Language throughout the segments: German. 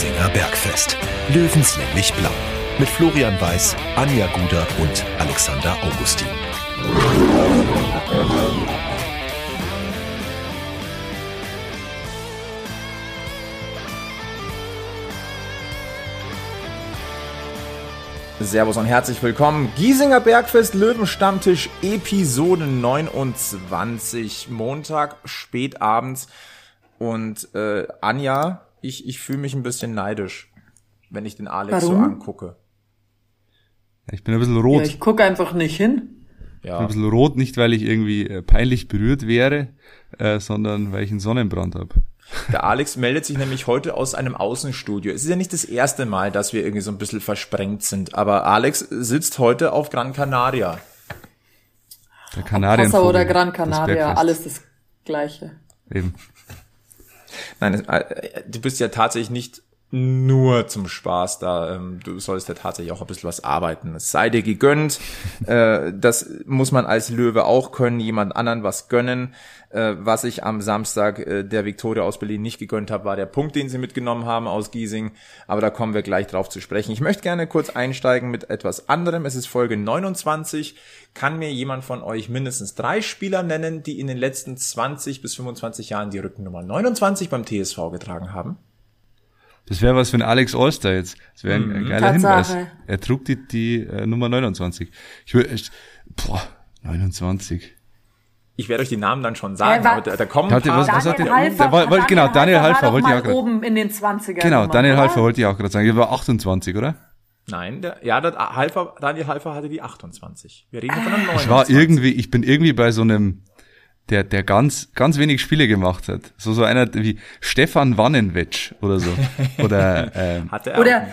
Giesinger Bergfest. Löwenslänglich blau. Mit Florian Weiß, Anja Guder und Alexander Augustin. Servus und herzlich willkommen. Giesinger Bergfest Löwenstammtisch Episode 29. Montag, spät abends. Und äh, Anja, ich, ich fühle mich ein bisschen neidisch, wenn ich den Alex Warum? so angucke. Ich bin ein bisschen rot. Ja, ich gucke einfach nicht hin. Ich bin Ja. ein bisschen rot, nicht weil ich irgendwie äh, peinlich berührt wäre, äh, sondern weil ich einen Sonnenbrand habe. Der Alex meldet sich nämlich heute aus einem Außenstudio. Es ist ja nicht das erste Mal, dass wir irgendwie so ein bisschen versprengt sind, aber Alex sitzt heute auf Gran Canaria. Der. Passau oder Gran Canaria, alles das Gleiche. Eben. Nein, äh, du bist ja tatsächlich nicht nur zum Spaß da. Ähm, Du sollst ja tatsächlich auch ein bisschen was arbeiten. Es sei dir gegönnt. Äh, Das muss man als Löwe auch können, jemand anderen was gönnen. Äh, Was ich am Samstag äh, der Viktoria aus Berlin nicht gegönnt habe, war der Punkt, den sie mitgenommen haben aus Giesing. Aber da kommen wir gleich drauf zu sprechen. Ich möchte gerne kurz einsteigen mit etwas anderem. Es ist Folge 29. Kann mir jemand von euch mindestens drei Spieler nennen, die in den letzten 20 bis 25 Jahren die Rückennummer 29 beim TSV getragen haben? Das wäre was für ein Alex Allstar jetzt. Das wäre ein, ein geiler Tatsache. Hinweis. Er trug die, die äh, Nummer 29. Ich würde echt, boah, 29. Ich werde euch die Namen dann schon sagen, Äh, wa- aber da, da kommen ein Hatte paar. was- was hat Daniel der- Halfer, der war- wollte- genau, Daniel Halfer wollte ich auch grad- oben in den 20er. Genau, Daniel oder? Halfer wollte ich auch gerade sagen. Der war 28, oder? Nein, der, ja, der Halfer, Daniel Halfer hatte die 28. Wir reden von einem 29. Ich war irgendwie, ich bin irgendwie bei so einem, der, der ganz, ganz wenig Spiele gemacht hat. So, so einer wie Stefan Wannenwetsch oder so. Oder, ähm, Hatte er Oder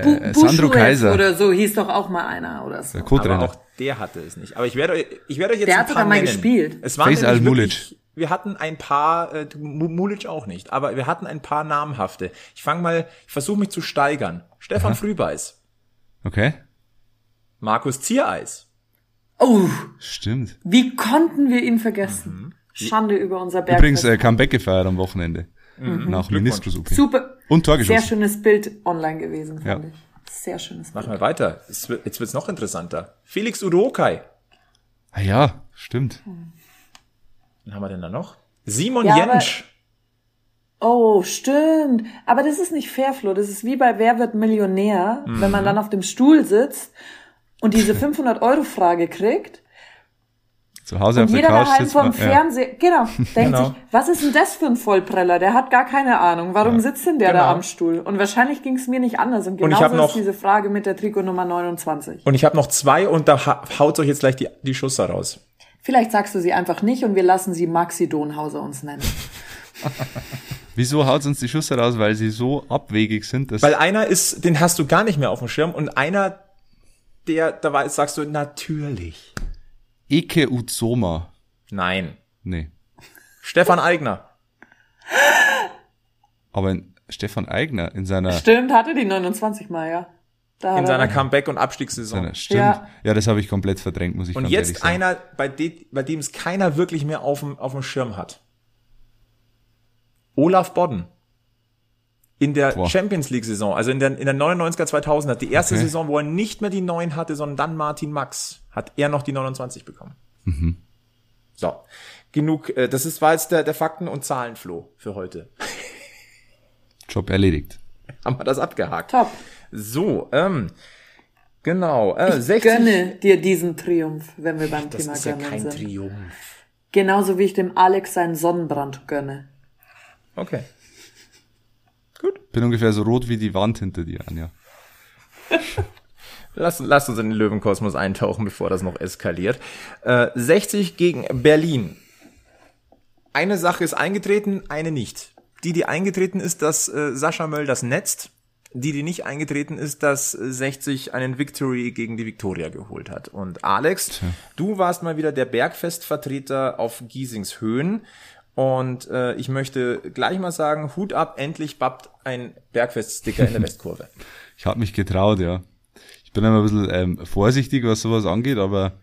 auch Bu äh, Sandro Kaiser. oder so hieß doch auch mal einer oder so. der Co-Trainer. auch der hatte es nicht. Aber ich werde euch, ich werde euch jetzt Der ein hat paar sogar mal nennen. gespielt. Es waren Faisal Mulic. wirklich- Wir hatten ein paar, äh, Mu- Mulic auch nicht, aber wir hatten ein paar namhafte. Ich fange mal, ich versuche mich zu steigern. Stefan Frühbeiß, Okay. Markus Ziereis, Oh, Stimmt. wie konnten wir ihn vergessen? Mhm. Schande über unser Berg. Übrigens äh, Comeback gefeiert am Wochenende. Nach Meniskus-OP. Super. Und Tor Sehr schönes Bild online gewesen, fand Ja. ich. Sehr schönes Bild. machen wir weiter. Jetzt wird's noch interessanter. Felix Udokai, Ah ja, stimmt. wen haben wir denn da noch? Simon Ja, Jentsch. Oh, stimmt. Aber das ist nicht fair, Flo. Das ist wie bei Wer wird Millionär, wenn Mhm. man dann auf dem Stuhl sitzt und diese 500-Euro-Frage kriegt. Zu Hause Und auf der jeder Couch daheim vom man, ja. Fernseher, genau, denkt Genau. sich, was ist denn das für ein Vollpreller? Der hat gar keine Ahnung. Warum sitzt denn der da Genau. am Stuhl? Und wahrscheinlich ging es mir nicht anders. Und Und ich genauso hab noch- ist diese Frage mit der Trikotnummer 29. Und ich habe noch zwei und da ha- haut euch jetzt gleich die, die Schusser raus. Vielleicht sagst du sie einfach nicht und wir lassen sie Maxi Donhauser uns nennen. Wieso haut uns die Schüsse raus? Weil sie so abwegig sind, dass Weil einer ist, den hast du gar nicht mehr auf dem Schirm und einer, der da war, sagst du natürlich. Eke Uzoma. Nein. Nee. Stefan Eigner. Aber in Stefan Eigner in seiner, Stimmt, hatte die 29 mal, ja. Da In er seiner. Comeback- und Abstiegssaison. seiner stimmt. Ja, Ja. das habe ich komplett verdrängt, muss ich Und ganz ehrlich jetzt sagen. einer, bei, de, bei dem es keiner wirklich mehr auf dem, auf dem Schirm hat. Olaf Bodden. In der Boah. Champions League Saison, also in der, in der 99er 2000er, die erste Okay. Saison, wo er nicht mehr die 9 hatte, sondern dann Martin Max, hat er noch die 29 bekommen. Mhm. So. Genug, äh, das ist, war jetzt der, der Fakten- und Zahlenfloh für heute. Job erledigt. Haben wir das abgehakt. Top. So, ähm, genau, äh, 60. Gönne dir diesen Triumph, wenn wir beim das Thema ist ja Gönnen kein sind. Triumph. Genauso wie ich dem Alex seinen Sonnenbrand gönne. Okay. Bin ungefähr so rot wie die Wand hinter dir, Anja. Lass, lass uns in den Löwenkosmos eintauchen, bevor das noch eskaliert. Äh, 60 gegen Berlin. Eine Sache ist eingetreten, eine nicht. Die, die eingetreten ist, dass äh, Sascha Möll das netzt. Die, die nicht eingetreten ist, dass äh, 60 einen Victory gegen die Viktoria geholt hat. Und Alex, du warst mal wieder der Bergfestvertreter auf Giesings Höhen. Und äh, ich möchte gleich mal sagen, Hut ab, endlich bappt ein Bergfeststicker in der Westkurve. Ich habe mich getraut, ja. Ich bin immer ein bisschen ähm, vorsichtig, was sowas angeht, aber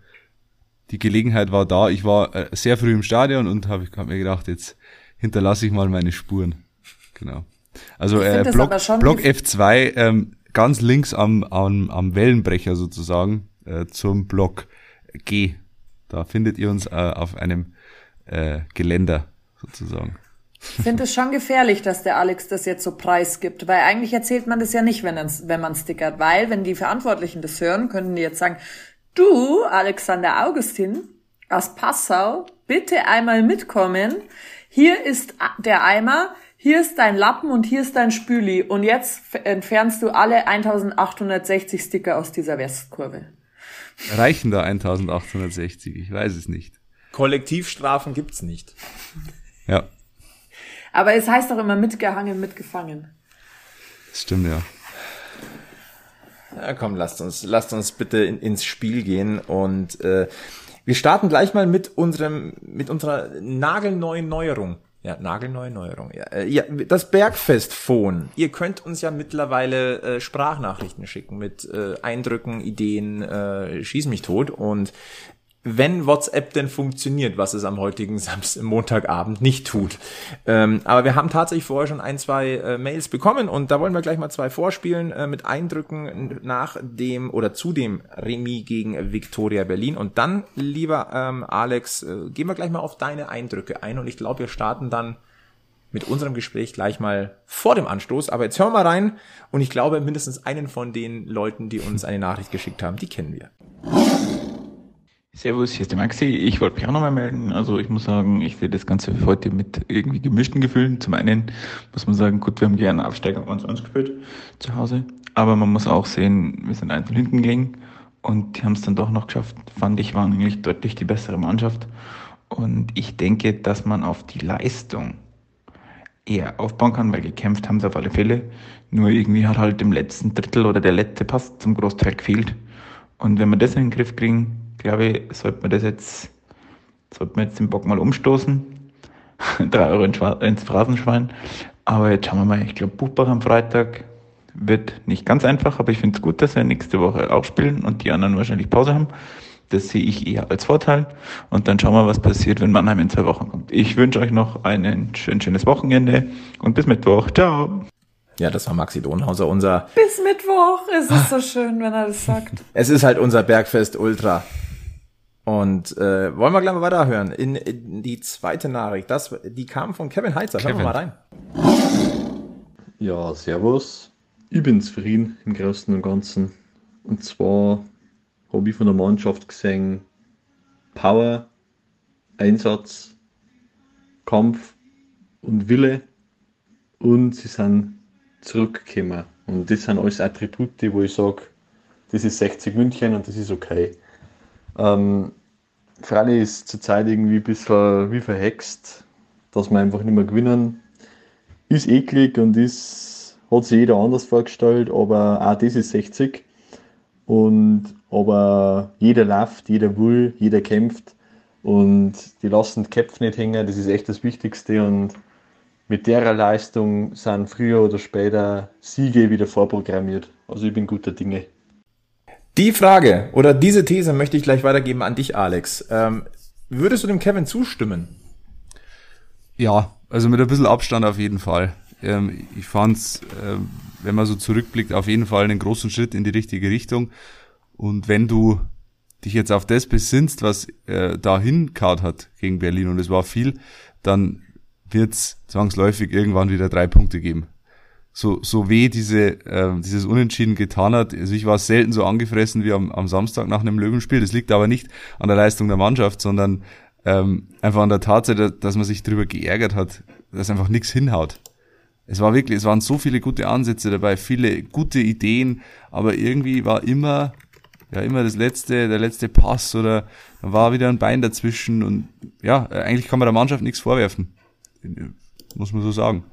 die Gelegenheit war da. Ich war äh, sehr früh im Stadion und habe hab mir gedacht, jetzt hinterlasse ich mal meine Spuren. Genau. Also äh, Block, Block gef- F2 ähm, ganz links am, am, am Wellenbrecher sozusagen äh, zum Block G. Da findet ihr uns äh, auf einem äh, Geländer sozusagen. Ich finde es schon gefährlich, dass der Alex das jetzt so preisgibt, weil eigentlich erzählt man das ja nicht, wenn, man's- wenn man stickert, weil wenn die Verantwortlichen das hören, könnten die jetzt sagen, du, Alexander Augustin aus Passau, bitte einmal mitkommen. Hier ist der Eimer, hier ist dein Lappen und hier ist dein Spüli und jetzt entfernst du alle 1860 Sticker aus dieser Westkurve. Reichen da 1860? Ich weiß es nicht. Kollektivstrafen gibt's nicht. Ja, Aber es heißt doch immer mitgehangen, mitgefangen. stimmt ja. Ja, komm, lasst uns, lasst uns bitte in, ins Spiel gehen und äh, wir starten gleich mal mit unserem, mit unserer nagelneuen Neuerung. Ja, nagelneue Neuerung. Ja, äh, ja, das Bergfest-Phone. Ihr könnt uns ja mittlerweile äh, Sprachnachrichten schicken mit äh, Eindrücken, Ideen, äh, schieß mich tot und wenn WhatsApp denn funktioniert, was es am heutigen Samstag, Montagabend nicht tut. Ähm, aber wir haben tatsächlich vorher schon ein, zwei äh, Mails bekommen und da wollen wir gleich mal zwei vorspielen äh, mit Eindrücken nach dem oder zu dem Remis gegen Victoria Berlin. Und dann, lieber ähm, Alex, äh, gehen wir gleich mal auf deine Eindrücke ein und ich glaube, wir starten dann mit unserem Gespräch gleich mal vor dem Anstoß. Aber jetzt hören wir mal rein und ich glaube, mindestens einen von den Leuten, die uns eine Nachricht geschickt haben, die kennen wir. Servus, hier ist der Maxi. Ich wollte mich auch nochmal melden. Also ich muss sagen, ich sehe das Ganze heute mit irgendwie gemischten Gefühlen. Zum einen muss man sagen, gut, wir haben gerne Absteiger 1-1 gespielt zu Hause. Aber man muss auch sehen, wir sind einzeln hinten gelegen und die haben es dann doch noch geschafft. Fand ich, waren eigentlich deutlich die bessere Mannschaft. Und ich denke, dass man auf die Leistung eher aufbauen kann, weil gekämpft haben sie auf alle Fälle. Nur irgendwie hat halt im letzten Drittel oder der letzte Pass zum Großteil gefehlt. Und wenn wir das in den Griff kriegen, glaube ich, sollte man das jetzt, sollte man jetzt den Bock mal umstoßen. Drei Euro ins Phrasenschwein. Aber jetzt schauen wir mal, ich glaube, Buchbach am Freitag wird nicht ganz einfach, aber ich finde es gut, dass wir nächste Woche auch spielen und die anderen wahrscheinlich Pause haben. Das sehe ich eher als Vorteil. Und dann schauen wir, was passiert, wenn Mannheim in zwei Wochen kommt. Ich wünsche euch noch ein schön, schönes Wochenende und bis Mittwoch. Ciao. Ja, das war Maxi Donhauser, unser Bis Mittwoch. Es ist so schön, wenn er das sagt. Es ist halt unser Bergfest Ultra. Und äh, wollen wir gleich mal weiterhören. In, in die zweite Nachricht, das, die kam von Kevin Heitzer. Hören wir Kevin. mal rein. Ja, servus. Ich bin zufrieden im Großen und Ganzen. Und zwar habe ich von der Mannschaft gesehen, Power, Einsatz, Kampf und Wille. Und sie sind zurückgekommen. Und das sind alles Attribute, wo ich sage, das ist 60 München und das ist okay. Ähm, Freilich ist zurzeit irgendwie ein bisschen wie verhext, dass wir einfach nicht mehr gewinnen ist eklig und ist, hat sich jeder anders vorgestellt, aber auch das ist 60. Und, aber jeder läuft, jeder will, jeder kämpft und die lassen die Köpfe nicht hängen, das ist echt das Wichtigste und mit der Leistung sind früher oder später Siege wieder vorprogrammiert. Also ich bin guter Dinge. Die Frage oder diese These möchte ich gleich weitergeben an dich, Alex. Ähm, würdest du dem Kevin zustimmen? Ja, also mit ein bisschen Abstand auf jeden Fall. Ähm, ich fand's, ähm, wenn man so zurückblickt, auf jeden Fall einen großen Schritt in die richtige Richtung. Und wenn du dich jetzt auf das besinnst, was äh, da hinkaut hat gegen Berlin, und es war viel, dann wird's zwangsläufig irgendwann wieder drei Punkte geben. So, so weh diese, äh, dieses Unentschieden getan hat. Also ich war selten so angefressen wie am, am Samstag nach einem Löwenspiel. Das liegt aber nicht an der Leistung der Mannschaft, sondern ähm, einfach an der Tatsache, dass man sich darüber geärgert hat, dass einfach nichts hinhaut. Es war wirklich, es waren so viele gute Ansätze dabei, viele gute Ideen, aber irgendwie war immer, ja, immer das letzte, der letzte Pass oder war wieder ein Bein dazwischen und ja, eigentlich kann man der Mannschaft nichts vorwerfen. Muss man so sagen.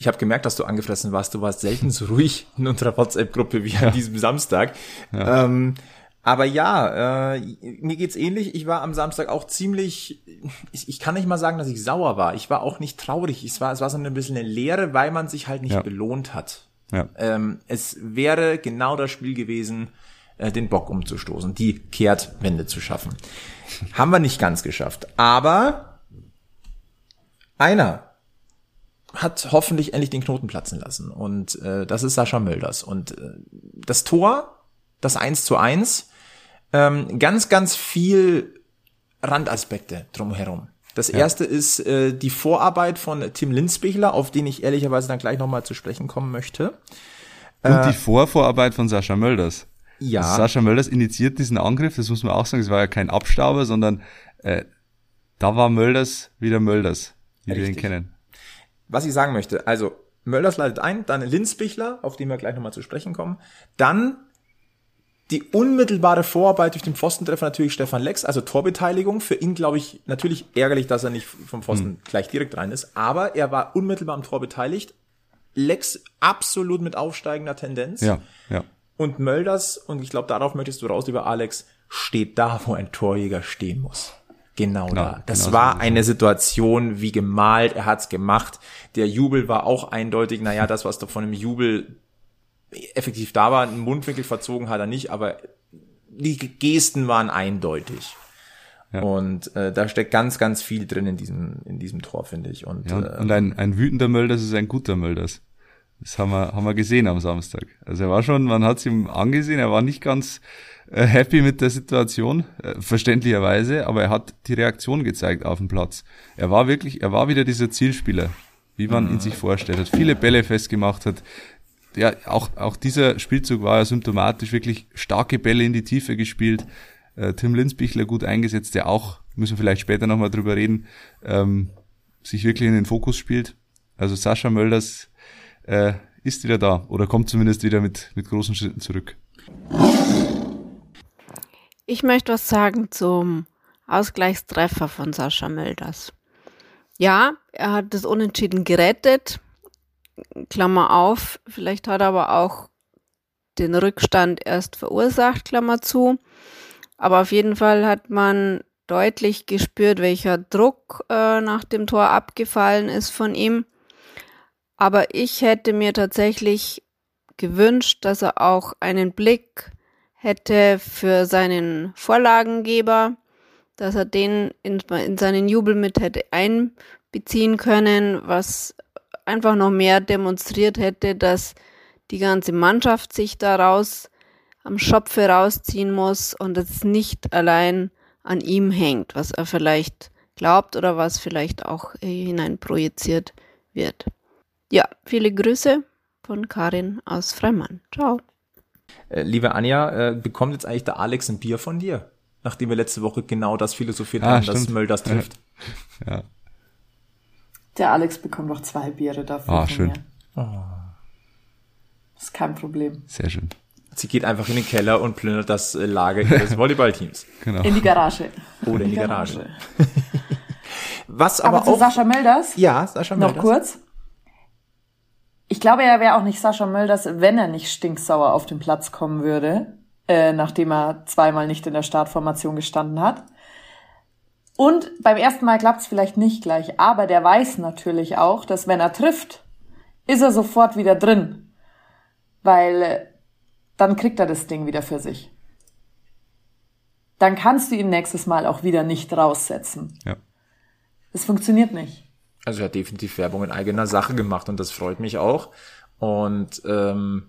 Ich habe gemerkt, dass du angefressen warst. Du warst selten so ruhig in unserer WhatsApp-Gruppe wie an diesem Samstag. Ähm, aber ja, äh, mir geht's ähnlich. Ich war am Samstag auch ziemlich, ich, ich kann nicht mal sagen, dass ich sauer war. Ich war auch nicht traurig. Es war, es war so ein bisschen eine Leere, weil man sich halt nicht Ja. belohnt hat. Ja. Ähm, es wäre genau das Spiel gewesen, äh, den Bock umzustoßen, die Kehrtwende zu schaffen. Haben wir nicht ganz geschafft. Aber einer hat hoffentlich endlich den Knoten platzen lassen. Und äh, das ist Sascha Mölders. Und äh, das Tor, das 1 zu 1, ähm, ganz, ganz viel Randaspekte drumherum. Das erste ist äh, die Vorarbeit von Tim Linsbichler, auf den ich ehrlicherweise dann gleich nochmal zu sprechen kommen möchte. Und die Vorvorarbeit von Sascha Mölders. Ja. Sascha Mölders initiiert diesen Angriff, das muss man auch sagen, es war ja kein Abstauber, sondern äh, da war Mölders wieder Mölders, wie wir ihn Richtig. kennen. Was ich sagen möchte, also Mölders leitet ein, dann Linsbichler, auf den wir gleich nochmal zu sprechen kommen, dann die unmittelbare Vorarbeit durch den Pfostentreffer natürlich Stefan Lex, also Torbeteiligung. Für ihn, glaube ich, natürlich ärgerlich, dass er nicht vom Pfosten gleich direkt rein ist, aber er war unmittelbar am Tor beteiligt. Lex absolut mit aufsteigender Tendenz. Ja, ja. Und Mölders, und ich glaube, darauf möchtest du raus, lieber Alex, steht da, wo ein Torjäger stehen muss. Genau, da. Das genau so war es. eine Situation wie gemalt, er hat's gemacht. Der Jubel war auch eindeutig, naja, das, was da von dem Jubel effektiv da war, einen Mundwinkel verzogen hat er nicht, aber die Gesten waren eindeutig. Ja. Und äh, da steckt ganz, ganz viel drin in diesem, in diesem Tor, finde ich. Und, ja und, äh, und ein, ein wütender Mölders ist ein guter Mölders. Das haben wir, haben wir gesehen am Samstag. Also er war schon, man hat es ihm angesehen, er war nicht ganz happy mit der Situation, äh, verständlicherweise, aber er hat die Reaktion gezeigt auf dem Platz. Er war wirklich, er war wieder dieser Zielspieler, wie man ihn sich vorstellt, hat viele Bälle festgemacht, hat ja, auch, auch dieser Spielzug war ja symptomatisch, wirklich starke Bälle in die Tiefe gespielt. Äh, Tim Linsbichler gut eingesetzt, der auch, müssen wir vielleicht später nochmal drüber reden, ähm, sich wirklich in den Fokus spielt. Also Sascha Mölders äh, ist wieder da oder kommt zumindest wieder mit, mit großen Schritten zurück. Ich möchte was sagen zum Ausgleichstreffer von Sascha Mölders. Ja, er hat das Unentschieden gerettet. Klammer auf, vielleicht hat er aber auch den Rückstand erst verursacht, Klammer zu. Aber auf jeden Fall hat man deutlich gespürt, welcher Druck äh, nach dem Tor abgefallen ist von ihm. Aber ich hätte mir tatsächlich gewünscht, dass er auch einen Blick hätte für seinen Vorlagengeber, dass er den in, in seinen Jubel mit hätte einbeziehen können, was einfach noch mehr demonstriert hätte, dass die ganze Mannschaft sich daraus am Schopfe rausziehen muss und es nicht allein an ihm hängt, was er vielleicht glaubt oder was vielleicht auch hineinprojiziert wird. Ja, viele Grüße von Karin aus Freimann. Ciao. Äh, liebe Anja, äh, bekommt jetzt eigentlich der Alex ein Bier von dir? Nachdem wir letzte Woche genau das philosophiert Ah, haben, dass stimmt. Mölders trifft. Ja. Der Alex bekommt auch zwei Biere dafür. Ah, von schön. Mir. Ist kein Problem. Sehr schön. Sie geht einfach in den Keller und plündert das äh, Lager ihres Volleyballteams. Genau. In die Garage. Oder in die Garage. Was aber, Aber, zu auch... Sascha Mölders, ja, Sascha noch Mölders. kurz. Ich glaube, er wäre auch nicht Sascha Mölders, wenn er nicht stinksauer auf den Platz kommen würde, äh, nachdem er zweimal nicht in der Startformation gestanden hat. Und beim ersten Mal klappt es vielleicht nicht gleich, aber der weiß natürlich auch, dass wenn er trifft, ist er sofort wieder drin. Weil äh, dann kriegt er das Ding wieder für sich. Dann kannst du ihn nächstes Mal auch wieder nicht raussetzen. Ja. Das funktioniert nicht. Also er hat definitiv Werbung in eigener Sache gemacht und das freut mich auch. Und ähm,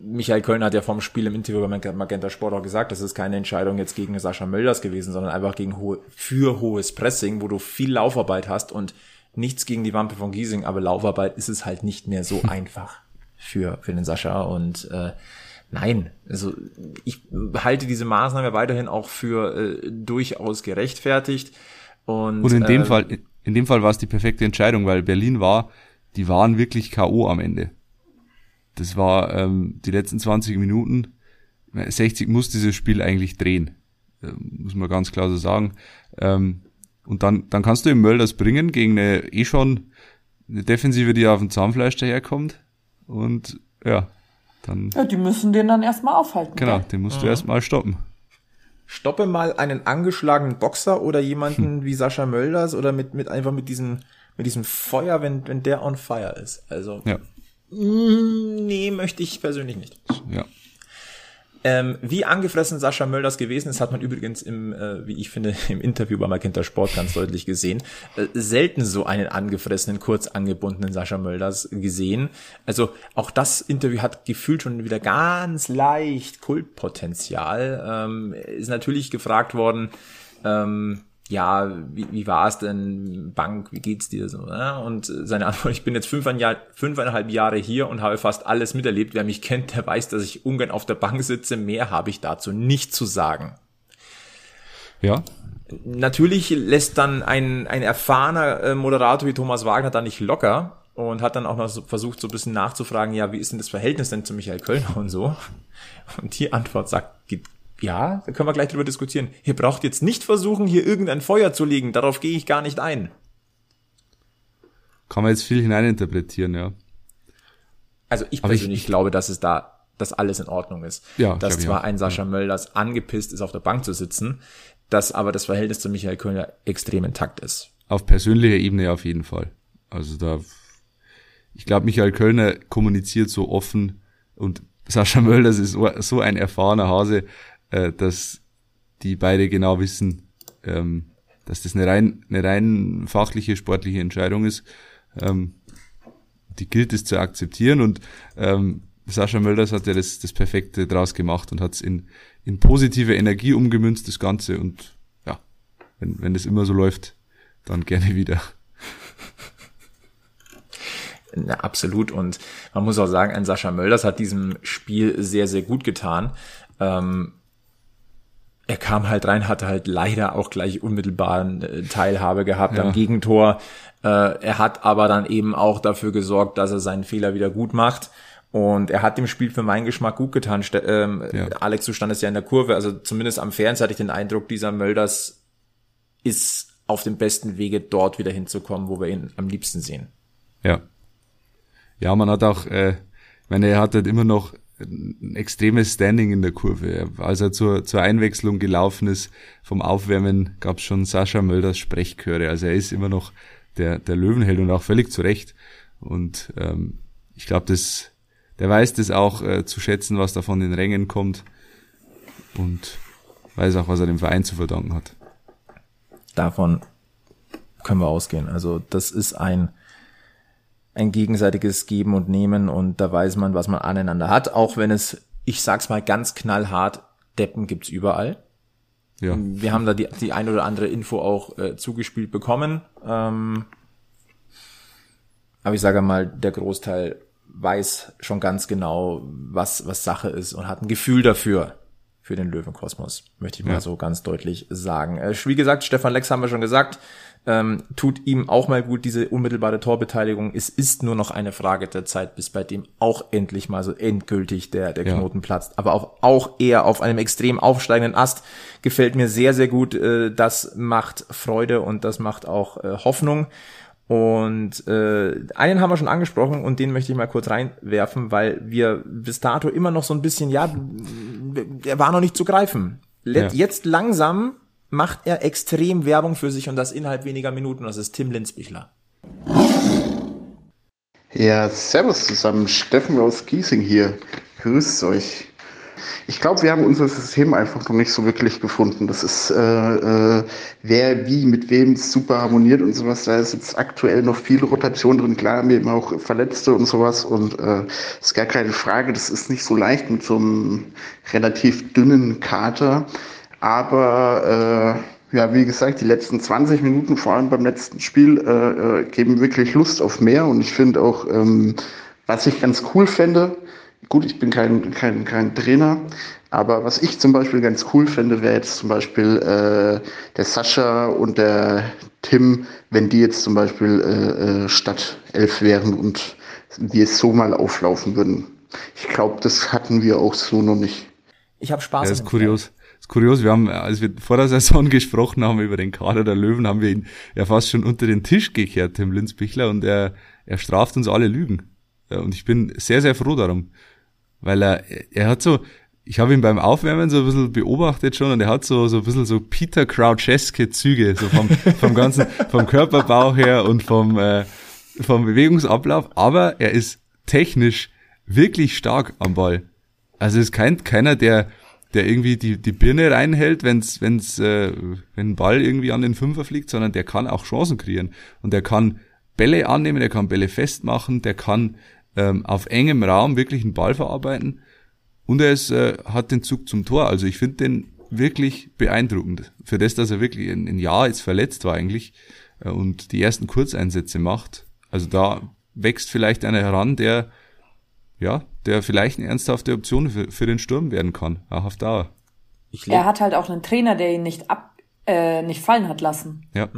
Michael Köln hat ja vom Spiel im Interview bei Magenta Sport auch gesagt, das ist keine Entscheidung jetzt gegen Sascha Mölders gewesen, sondern einfach gegen hohe, für hohes Pressing, wo du viel Laufarbeit hast und nichts gegen die Wampe von Giesing, aber Laufarbeit ist es halt nicht mehr so einfach für, für den Sascha und äh, Nein, also ich halte diese Maßnahme weiterhin auch für äh, durchaus gerechtfertigt. Und, Und in dem äh, Fall, in dem Fall war es die perfekte Entscheidung, weil Berlin war, die waren wirklich K.O. am Ende. Das war ähm, die letzten 20 Minuten. 60 muss dieses Spiel eigentlich drehen. Ähm, muss man ganz klar so sagen. Ähm, und dann, dann kannst du im Mölders bringen gegen eine eh schon eine Defensive, die auf dem Zahnfleisch daherkommt. Und ja, dann, Ja, die müssen den dann erstmal aufhalten. genau, den musst du erstmal stoppen. Stoppe mal einen angeschlagenen Boxer oder jemanden wie Sascha Mölders oder mit, mit einfach mit diesem, mit diesem Feuer, wenn, wenn der on fire ist. Also, Ja, mm, nee, möchte ich persönlich nicht. ja. Ähm, wie angefressen Sascha Mölders gewesen ist, hat man übrigens im, äh, wie ich finde, im Interview bei Magenta Sport ganz deutlich gesehen. Äh, selten so einen angefressenen, kurz angebundenen Sascha Mölders gesehen. Also auch das Interview hat gefühlt schon wieder ganz leicht Kultpotenzial. Ähm, ist natürlich gefragt worden, ähm, ja, wie, wie war es denn, Bank, wie geht's dir so? Ne? Und seine Antwort, ich bin jetzt fünfeinhalb Jahre hier und habe fast alles miterlebt. Wer mich kennt, der weiß, dass ich ungern auf der Bank sitze. Mehr habe ich dazu nicht zu sagen. Ja. Natürlich lässt dann ein, ein erfahrener äh, Moderator wie Thomas Wagner da nicht locker und hat dann auch noch so versucht, so ein bisschen nachzufragen, ja, wie ist denn das Verhältnis denn zu Michael Kölner und so? Und die Antwort sagt, geht ja, da können wir gleich drüber diskutieren. Ihr braucht jetzt nicht versuchen, hier irgendein Feuer zu legen. Darauf gehe ich gar nicht ein. Kann man jetzt viel hineininterpretieren, ja. Also ich Aber persönlich ich, glaube, dass es da, dass alles in Ordnung ist. Ja, dass zwar ein Sascha ja. Mölders angepisst ist, auf der Bank zu sitzen, dass aber das Verhältnis zu Michael Kölner extrem intakt ist. Auf persönlicher Ebene auf jeden Fall. Also da, ich glaube, Michael Kölner kommuniziert so offen und Sascha Mölders ist so ein erfahrener Hase, äh, dass die beide genau wissen, ähm, dass das eine rein, eine rein fachliche, sportliche Entscheidung ist. Ähm, die gilt es zu akzeptieren und ähm, Sascha Mölders hat ja das, das Perfekte draus gemacht und hat es in, in positive Energie umgemünzt, das Ganze. Und ja, wenn, wenn das immer so läuft, dann gerne wieder. Na, absolut. Und man muss auch sagen, ein Sascha Mölders hat diesem Spiel sehr, sehr gut getan. Ähm, er kam halt rein, hatte halt leider auch gleich unmittelbaren äh, Teilhabe gehabt ja. am Gegentor. Äh, er hat aber dann eben auch dafür gesorgt, dass er seinen Fehler wieder gut macht. Und er hat dem Spiel für meinen Geschmack gut getan. St ähm, ja. Alex, du standest ja in der Kurve, also zumindest am Fernseher hatte ich den Eindruck, dieser Mölders ist auf dem besten Wege, dort wieder hinzukommen, wo wir ihn am liebsten sehen. Ja. Ja, man hat auch, äh, ich meine, er hat halt immer noch ein extremes Standing in der Kurve. Als er zur, zur Einwechslung gelaufen ist vom Aufwärmen, gab es schon Sascha Mölders Sprechchöre. Also er ist immer noch der, der Löwenheld und auch völlig zu Recht. Und ähm, ich glaube, das, der weiß das auch äh, zu schätzen, was da von den Rängen kommt. Und weiß auch, was er dem Verein zu verdanken hat. Davon können wir ausgehen. Also das ist ein ein gegenseitiges Geben und Nehmen und da weiß man, was man aneinander hat, auch wenn es, ich sag's mal ganz knallhart, Deppen gibt's überall. Ja. Wir haben da die, die ein oder andere Info auch äh, zugespielt bekommen. Ähm, aber ich sage mal, der Großteil weiß schon ganz genau, was, was Sache ist und hat ein Gefühl dafür, für den Löwenkosmos, möchte ich mal ja. so ganz deutlich sagen. Äh, wie gesagt, Stefan Lex haben wir schon gesagt, ähm, tut ihm auch mal gut diese unmittelbare Torbeteiligung. Es ist nur noch eine Frage der Zeit, bis bei dem auch endlich mal so endgültig der, der Knoten ja. platzt. Aber auch, auch eher auf einem extrem aufsteigenden Ast. Gefällt mir sehr, sehr gut. Äh, das macht Freude und das macht auch äh, Hoffnung. Und äh, einen haben wir schon angesprochen und den möchte ich mal kurz reinwerfen, weil wir bis dato immer noch so ein bisschen, ja, er war noch nicht zu greifen. Ja. Jetzt langsam macht er extrem Werbung für sich und das innerhalb weniger Minuten. Das ist Tim Linsbichler. Ja, servus zusammen. Steffen aus Giesing hier. Grüßt euch. Ich glaube, wir haben unser System einfach noch nicht so wirklich gefunden. Das ist, äh, äh, wer wie mit wem super harmoniert und sowas. Da ist jetzt aktuell noch viel Rotation drin. Klar, haben wir immer auch Verletzte und sowas. Und äh, ist gar keine Frage. Das ist nicht so leicht mit so einem relativ dünnen Kater. Aber äh, ja, wie gesagt, die letzten 20 Minuten, vor allem beim letzten Spiel, äh, äh, geben wirklich Lust auf mehr. Und ich finde auch, ähm, was ich ganz cool fände, gut, ich bin kein, kein, kein Trainer, aber was ich zum Beispiel ganz cool fände, wäre jetzt zum Beispiel äh, der Sascha und der Tim, wenn die jetzt zum Beispiel äh, äh, Stadt elf wären und wir es so mal auflaufen würden. Ich glaube, das hatten wir auch so noch nicht. Ich habe Spaß. Ja, ist kurios ist kurios, wir haben, als wir vor der Saison gesprochen haben über den Kader der Löwen, haben wir ihn ja fast schon unter den Tisch gekehrt, Tim Linzbichler, und er, er straft uns alle Lügen. Und ich bin sehr, sehr froh darum. Weil er, er hat so, ich habe ihn beim Aufwärmen so ein bisschen beobachtet schon und er hat so, so ein bisschen so Peter Croucheske Züge, so vom, vom ganzen, vom Körperbau her und vom, äh, vom Bewegungsablauf, aber er ist technisch wirklich stark am Ball. Also ist kein, keiner, der, der irgendwie die, die Birne reinhält, wenn's, wenn's, äh, wenn ein Ball irgendwie an den Fünfer fliegt, sondern der kann auch Chancen kreieren. Und der kann Bälle annehmen, der kann Bälle festmachen, der kann ähm, auf engem Raum wirklich einen Ball verarbeiten. Und er ist, äh, hat den Zug zum Tor. Also ich finde den wirklich beeindruckend. Für das, dass er wirklich ein, ein Jahr jetzt verletzt war eigentlich äh, und die ersten Kurzeinsätze macht. Also da wächst vielleicht einer heran, der ja, der vielleicht eine ernsthafte Option für, für den Sturm werden kann, auch auf Dauer. er hat halt auch einen Trainer, der ihn nicht ab, äh, nicht fallen hat lassen. Ja.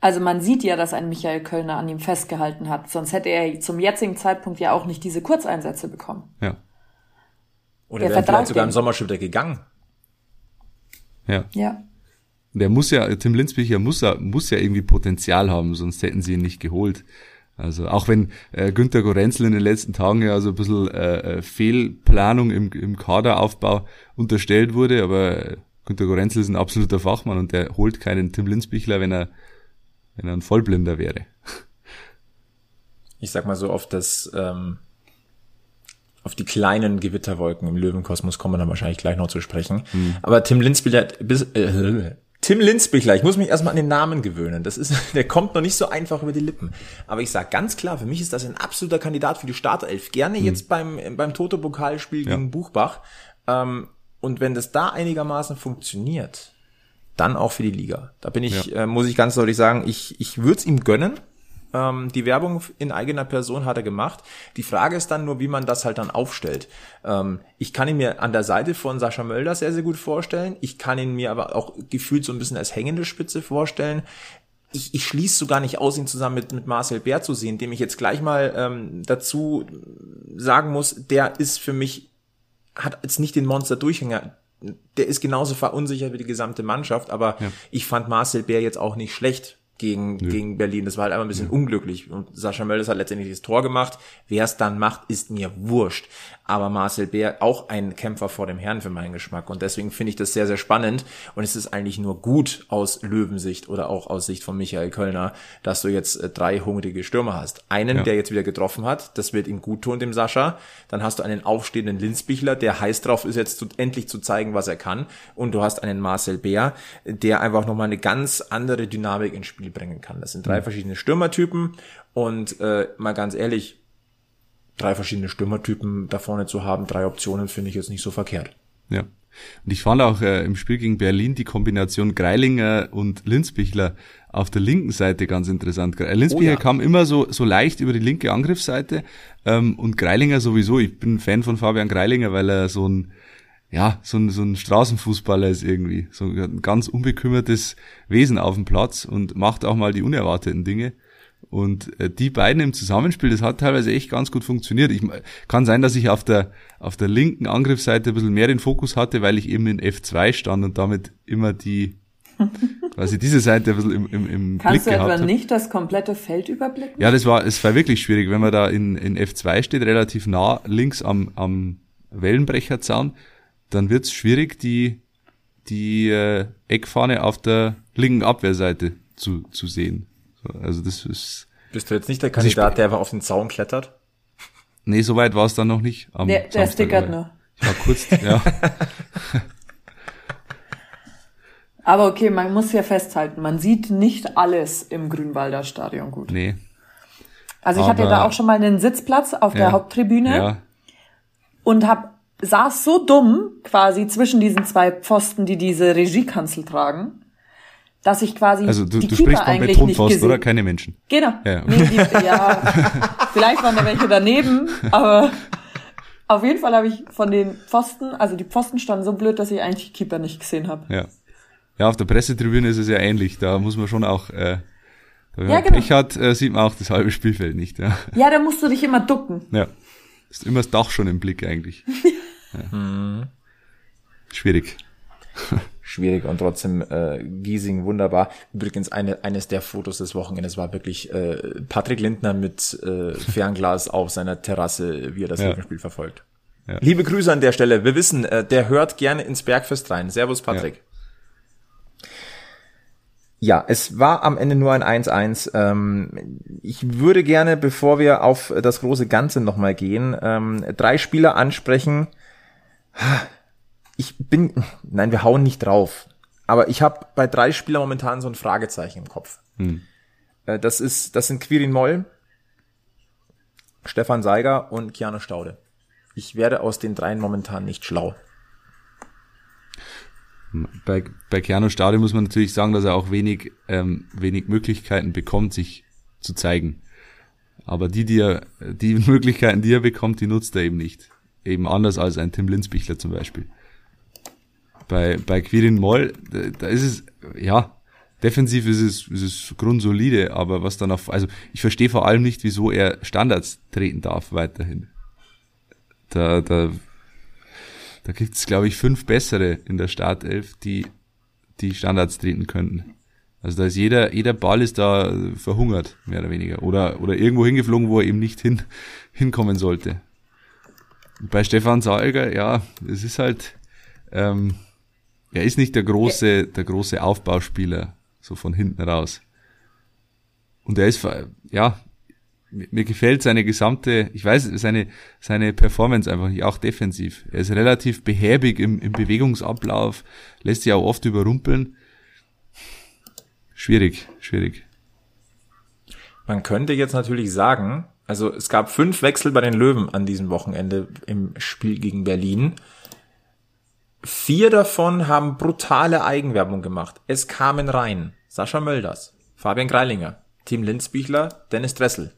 Also man sieht ja, dass ein Michael Kölner an ihm festgehalten hat. Sonst hätte er zum jetzigen Zeitpunkt ja auch nicht diese Kurzeinsätze bekommen. Ja. Oder Der wäre vielleicht sogar im Sommer schon wieder gegangen. Ja. Ja. Der muss ja, Tim Linsbicher muss ja, muss ja irgendwie Potenzial haben, sonst hätten sie ihn nicht geholt. Also auch wenn äh, Günter Gorenzel in den letzten Tagen ja so ein bisschen äh, äh, Fehlplanung im, im Kaderaufbau unterstellt wurde, aber Günter Gorenzel ist ein absoluter Fachmann und der holt keinen Tim Linsbichler, wenn er, wenn er ein Vollblinder wäre. Ich sag mal so auf das, ähm, auf die kleinen Gewitterwolken im Löwenkosmos kommen wir dann wahrscheinlich gleich noch zu sprechen. Aber Tim Linsbichler, bis, äh, Tim Linsbichler, ich muss mich erstmal an den Namen gewöhnen. Das ist, der kommt noch nicht so einfach über die Lippen. Aber ich sag ganz klar, für mich ist das ein absoluter Kandidat für die Startelf. Gerne jetzt beim, beim Toto-Pokalspiel Ja. gegen Buchbach. Ähm, und wenn das da einigermaßen funktioniert, dann auch für die Liga. Da bin ich, äh, muss ich ganz deutlich sagen, ich, ich würde es ihm gönnen. Ähm, die Werbung in eigener Person hat er gemacht. Die Frage ist dann nur, wie man das halt dann aufstellt. Ähm, ich kann ihn mir an der Seite von Sascha Mölder sehr, sehr gut vorstellen. Ich kann ihn mir aber auch gefühlt so ein bisschen als hängende Spitze vorstellen. Ich, ich schließe sogar nicht aus, ihn zusammen mit, mit Marcel Bär zu sehen, dem ich jetzt gleich mal ähm, dazu sagen muss, der ist für mich hat jetzt nicht den Monster-Durchhänger. Der ist genauso verunsichert wie die gesamte Mannschaft, aber ich fand Marcel Bär jetzt auch nicht schlecht gegen, gegen Berlin. Das war halt einfach ein bisschen unglücklich. Und Sascha Mölders hat letztendlich das Tor gemacht. Wer es dann macht, ist mir wurscht. Aber Marcel Bär auch ein Kämpfer vor dem Herrn für meinen Geschmack. Und deswegen finde ich das sehr, sehr spannend. Und es ist eigentlich nur gut aus Löwensicht oder auch aus Sicht von Michael Kölner, dass du jetzt äh, drei hungrige Stürmer hast. Einen, Ja. der jetzt wieder getroffen hat, das wird ihm gut tun, dem Sascha. Dann hast du einen aufstehenden Linsbichler, der heiß drauf ist, jetzt zu, endlich zu zeigen, was er kann. Und du hast einen Marcel Bär, der einfach nochmal eine ganz andere Dynamik ins Spiel bringen kann. Das sind drei verschiedene Stürmertypen. Und äh, mal ganz ehrlich, drei verschiedene Stürmertypen da vorne zu haben, drei Optionen, finde ich jetzt nicht so verkehrt. Ja. Und ich fand auch äh, im Spiel gegen Berlin die Kombination Greilinger und Linsbichler auf der linken Seite ganz interessant. Gre- Linsbichler Oh ja. kam immer so, so leicht über die linke Angriffsseite ähm, und Greilinger sowieso. Ich bin Fan von Fabian Greilinger, weil er so ein ja, so ein, so ein Straßenfußballer ist irgendwie. So ein ganz unbekümmertes Wesen auf dem Platz und macht auch mal die unerwarteten Dinge. Und äh, die beiden im Zusammenspiel, das hat teilweise echt ganz gut funktioniert. Ich, kann sein, dass ich auf der, auf der linken Angriffsseite ein bisschen mehr den Fokus hatte, weil ich eben in F2 stand und damit immer die, quasi diese Seite ein bisschen im, im, im Blick Kannst du gehabt etwa habe. nicht das komplette Feld überblicken? Ja, das war, es war wirklich schwierig, wenn man da in, in F2 steht, relativ nah links am, am Wellenbrecherzaun, dann wird's schwierig, die, die äh, Eckfahne auf der linken Abwehrseite zu, zu sehen. So, also das ist, Bist du jetzt nicht der Also Kandidat, der einfach auf den Zaun klettert? nee, so weit war es dann noch nicht. Am Der, der stickert aber nur. Ich war kurz, ja, Aber okay, man muss ja festhalten, man sieht nicht alles im Grünwalder Stadion gut. nee, Also ich hatte ja aber- da auch schon mal einen Sitzplatz auf der Ja. Haupttribüne ja, und hab saß so dumm quasi zwischen diesen zwei Pfosten, die diese Regiekanzel tragen, dass ich quasi also du, die du Keeper sprichst vom eigentlich nicht Betonpfosten, gesehen. oder? Keine Menschen. Genau. Ja. Nee, die, ja, vielleicht waren da welche daneben, aber auf jeden Fall habe ich von den Pfosten, also die Pfosten standen so blöd, dass ich eigentlich die Keeper nicht gesehen habe. Ja. Ja, auf der Pressetribüne ist es ja ähnlich. Da muss man schon auch, äh, wenn man Ja, genau. Pech hat, äh, sieht man auch das halbe Spielfeld nicht. Ja. Ja, da musst du dich immer ducken. ja. Ist immer das Dach schon im Blick eigentlich. Ja. Schwierig. Schwierig und trotzdem äh, Giesing wunderbar. Übrigens eine, eines der Fotos des Wochenendes war wirklich äh, Patrick Lindner mit äh, Fernglas auf seiner Terrasse, wie er das Ja. Spiel verfolgt. Ja. Liebe Grüße an der Stelle. Wir wissen, äh, der hört gerne ins Bergfest rein. Servus Patrick. Ja, es war am Ende nur ein 1-1. Ähm, ich würde gerne, bevor wir auf das große Ganze nochmal gehen, ähm, drei Spieler ansprechen. Ich bin, nein, wir hauen nicht drauf. Aber ich habe bei drei Spielern momentan so ein Fragezeichen im Kopf. Hm. Äh, Das ist, das sind Quirin Moll, Stefan Seiger und Keanu Staude. Ich werde aus den dreien momentan nicht schlau. Bei, bei Keanu Stade muss man natürlich sagen, dass er auch wenig, ähm, wenig Möglichkeiten bekommt, sich zu zeigen. Aber die, die er, die Möglichkeiten, die er bekommt, die nutzt er eben nicht. Eben anders als ein Tim Linsbichler zum Beispiel. Bei, bei Quirin Moll, da, da ist es, ja, defensiv ist es, ist es grundsolide, aber was dann auf, also ich verstehe vor allem nicht, wieso er Standards treten darf weiterhin. Da, da, da gibt es, glaube ich, fünf bessere in der Startelf, die die Standards treten könnten. Also da ist jeder, jeder Ball ist da verhungert, mehr oder weniger. Oder, oder irgendwo hingeflogen, wo er eben nicht hin, hinkommen sollte. Bei Stefan Sauger, ja, es ist halt, ähm, er ist nicht der große, der große Aufbauspieler, so von hinten raus. Und er ist, ja, mir gefällt seine gesamte, ich weiß, seine, seine Performance einfach nicht, auch defensiv. Er ist relativ behäbig im, im Bewegungsablauf, lässt sich auch oft überrumpeln. Schwierig, schwierig. Man könnte jetzt natürlich sagen, also es gab fünf Wechsel bei den Löwen an diesem Wochenende im Spiel gegen Berlin. Vier davon haben brutale Eigenwerbung gemacht. Es kamen rein Sascha Mölders, Fabian Greilinger, Tim Linzbichler, Dennis Dressel.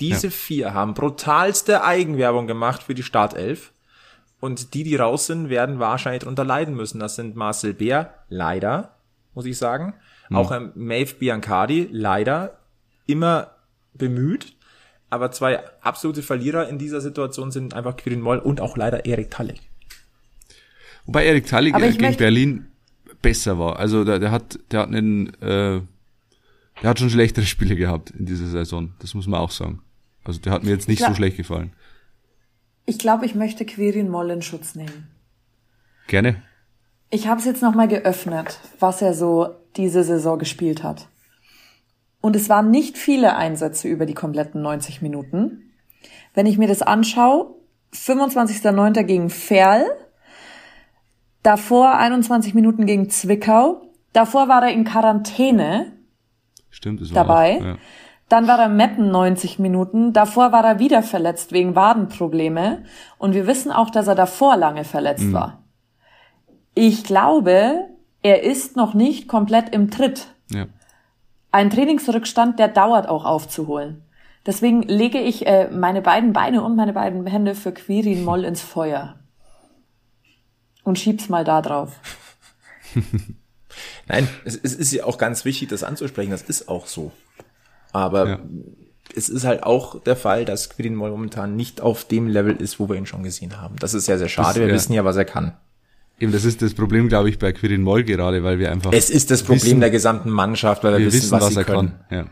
Diese Ja. vier haben brutalste Eigenwerbung gemacht für die Startelf. Und die, die raus sind, werden wahrscheinlich darunter leiden müssen. Das sind Marcel Bär, leider, muss ich sagen. Auch ähm, Maeve Biancardi, leider, immer bemüht. Aber zwei absolute Verlierer in dieser Situation sind einfach Quirin Moll und auch leider Erik Tallig. Wobei Erik Tallig gegen Berlin besser war. Also der, der hat, der hat einen, äh, der hat schon schlechtere Spiele gehabt in dieser Saison. Das muss man auch sagen. Also der hat mir jetzt nicht so Klar. schlecht gefallen. Ich glaube, ich möchte Quirin Moll in Schutz nehmen. Gerne. Ich habe es jetzt nochmal geöffnet, was er so diese Saison gespielt hat. Und es waren nicht viele Einsätze über die kompletten 90 Minuten. Wenn ich mir das anschaue, 25.09. gegen Ferl, davor 21 Minuten gegen Zwickau, davor war er in Quarantäne, Stimmt, war Dabei. Auch, ja. dann war er Meppen 90 Minuten, davor war er wieder verletzt wegen Wadenprobleme und wir wissen auch, dass er davor lange verletzt war. Ich glaube, er ist noch nicht komplett im Tritt. ja. Ein Trainingsrückstand, der dauert auch aufzuholen. Deswegen lege ich äh, meine beiden Beine und meine beiden Hände für Quirin Moll ins Feuer. Und schieb's mal da drauf. Nein, es, es ist ja auch ganz wichtig, das anzusprechen. Das ist auch so. Aber Ja. es ist halt auch der Fall, dass Quirin Moll momentan nicht auf dem Level ist, wo wir ihn schon gesehen haben. Das ist sehr, sehr schade. Das- wir ja. wissen ja, was er kann. Eben, das ist das Problem, glaube ich, bei Quirin Moll gerade, weil wir einfach Es ist das Problem wissen, der gesamten Mannschaft, weil wir, wir wissen, was, sie er können. kann. Ja,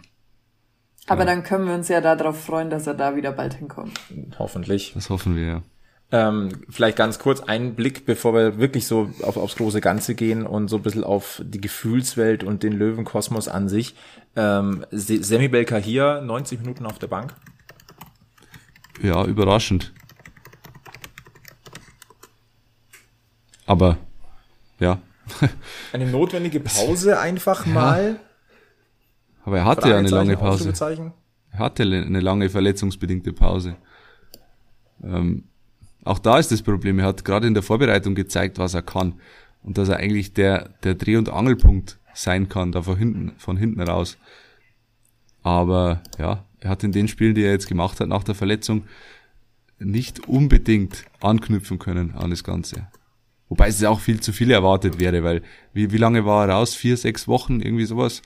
Aber dann können wir uns ja darauf freuen, dass er da wieder bald hinkommt. Hoffentlich. das hoffen wir, ja. Ähm, vielleicht ganz kurz einen Blick, bevor wir wirklich so auf, aufs große Ganze gehen und so ein bisschen auf die Gefühlswelt und den Löwenkosmos an sich. Ähm, Se- Semi Belka hier, 90 Minuten auf der Bank. Ja, überraschend. Aber, ja. Eine notwendige Pause einfach mal. Aber er hatte ja eine lange Pause. Er hatte eine lange verletzungsbedingte Pause. Ähm, auch da ist das Problem. Er hat gerade in der Vorbereitung gezeigt, was er kann. Und dass er eigentlich der, der Dreh- und Angelpunkt sein kann, da von hinten, von hinten raus. Aber ja, er hat in den Spielen, die er jetzt gemacht hat nach der Verletzung, nicht unbedingt anknüpfen können an das Ganze. Wobei es auch viel zu viel erwartet wäre, weil wie, wie lange war er raus? Vier, sechs Wochen, irgendwie sowas?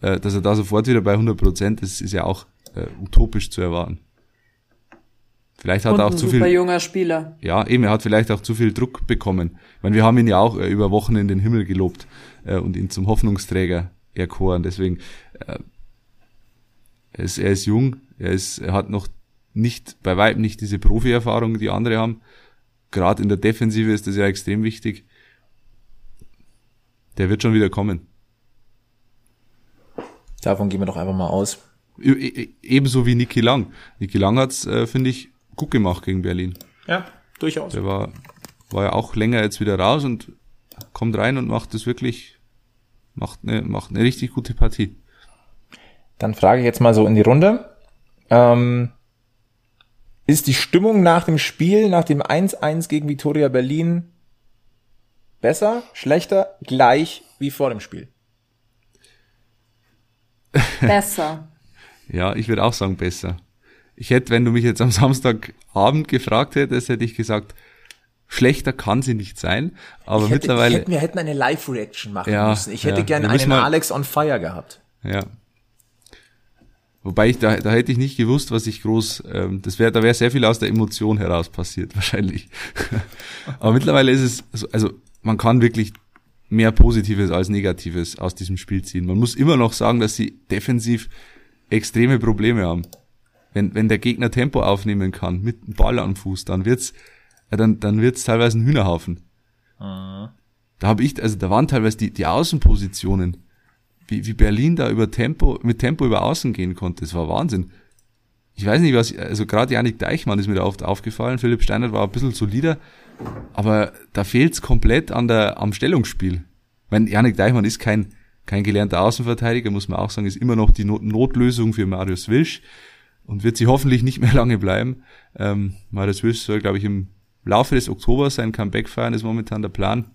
Äh, dass er da sofort wieder bei 100 Prozent ist, ist ja auch äh, utopisch zu erwarten. Vielleicht hat Und er auch ein zu super viel, junger Spieler. ja, eben, er hat vielleicht auch zu viel Druck bekommen. Ich meine, wir haben ihn ja auch äh, über Wochen in den Himmel gelobt äh, und ihn zum Hoffnungsträger erkoren. Deswegen, äh, er, ist, er ist jung, er, ist, er hat noch nicht, bei weitem nicht diese Profi-Erfahrung, die andere haben. Gerade in der Defensive ist das ja extrem wichtig. Der wird schon wieder kommen. Davon gehen wir doch einfach mal aus. E- e- Ebenso wie Niki Lang. Niki Lang hat's, äh, finde ich, gut gemacht gegen Berlin. Ja, durchaus. Der war, war ja auch länger jetzt wieder raus und kommt rein und macht das wirklich, macht eine, macht eine richtig gute Partie. Dann frage ich jetzt mal so in die Runde. Ähm, ist die Stimmung nach dem Spiel, nach dem 1-1 gegen Victoria Berlin besser, schlechter, gleich wie vor dem Spiel? Besser. Ja, ich würde auch sagen besser. Ich hätte, wenn du mich jetzt am Samstagabend gefragt hättest, hätte ich gesagt, schlechter kann sie nicht sein. Aber hätte, mittlerweile. Ich hätte, wir hätten eine Live-Reaction machen Ja, müssen. Ich hätte ja. gerne einen mal- Alex on Fire gehabt. Ja. Wobei ich da, da hätte ich nicht gewusst, was ich groß, ähm, das wäre, da wäre sehr viel aus der Emotion heraus passiert, wahrscheinlich. Aber mittlerweile ist es, so- also man kann wirklich mehr Positives als Negatives aus diesem Spiel ziehen. Man muss immer noch sagen, dass sie defensiv extreme Probleme haben. Wenn, wenn der Gegner Tempo aufnehmen kann mit dem Ball am Fuß, dann wird's, ja, dann, dann wird's teilweise ein Hühnerhaufen. Da habe ich, also da waren teilweise die, die Außenpositionen, wie, wie Berlin da über Tempo, mit Tempo über Außen gehen konnte, das war Wahnsinn. Ich weiß nicht, was, also gerade Janik Deichmann ist mir da oft aufgefallen, Philipp Steinert war ein bisschen solider, aber da fehlt's komplett an der, am Stellungsspiel. Ich meine, Janik Deichmann ist kein, kein gelernter Außenverteidiger, muss man auch sagen, ist immer noch die Not Notlösung für Marius Wilsch und wird sie hoffentlich nicht mehr lange bleiben. Ähm, Marius Wilsch soll, glaube ich, im Laufe des Oktobers sein Comeback feiern, ist momentan der Plan.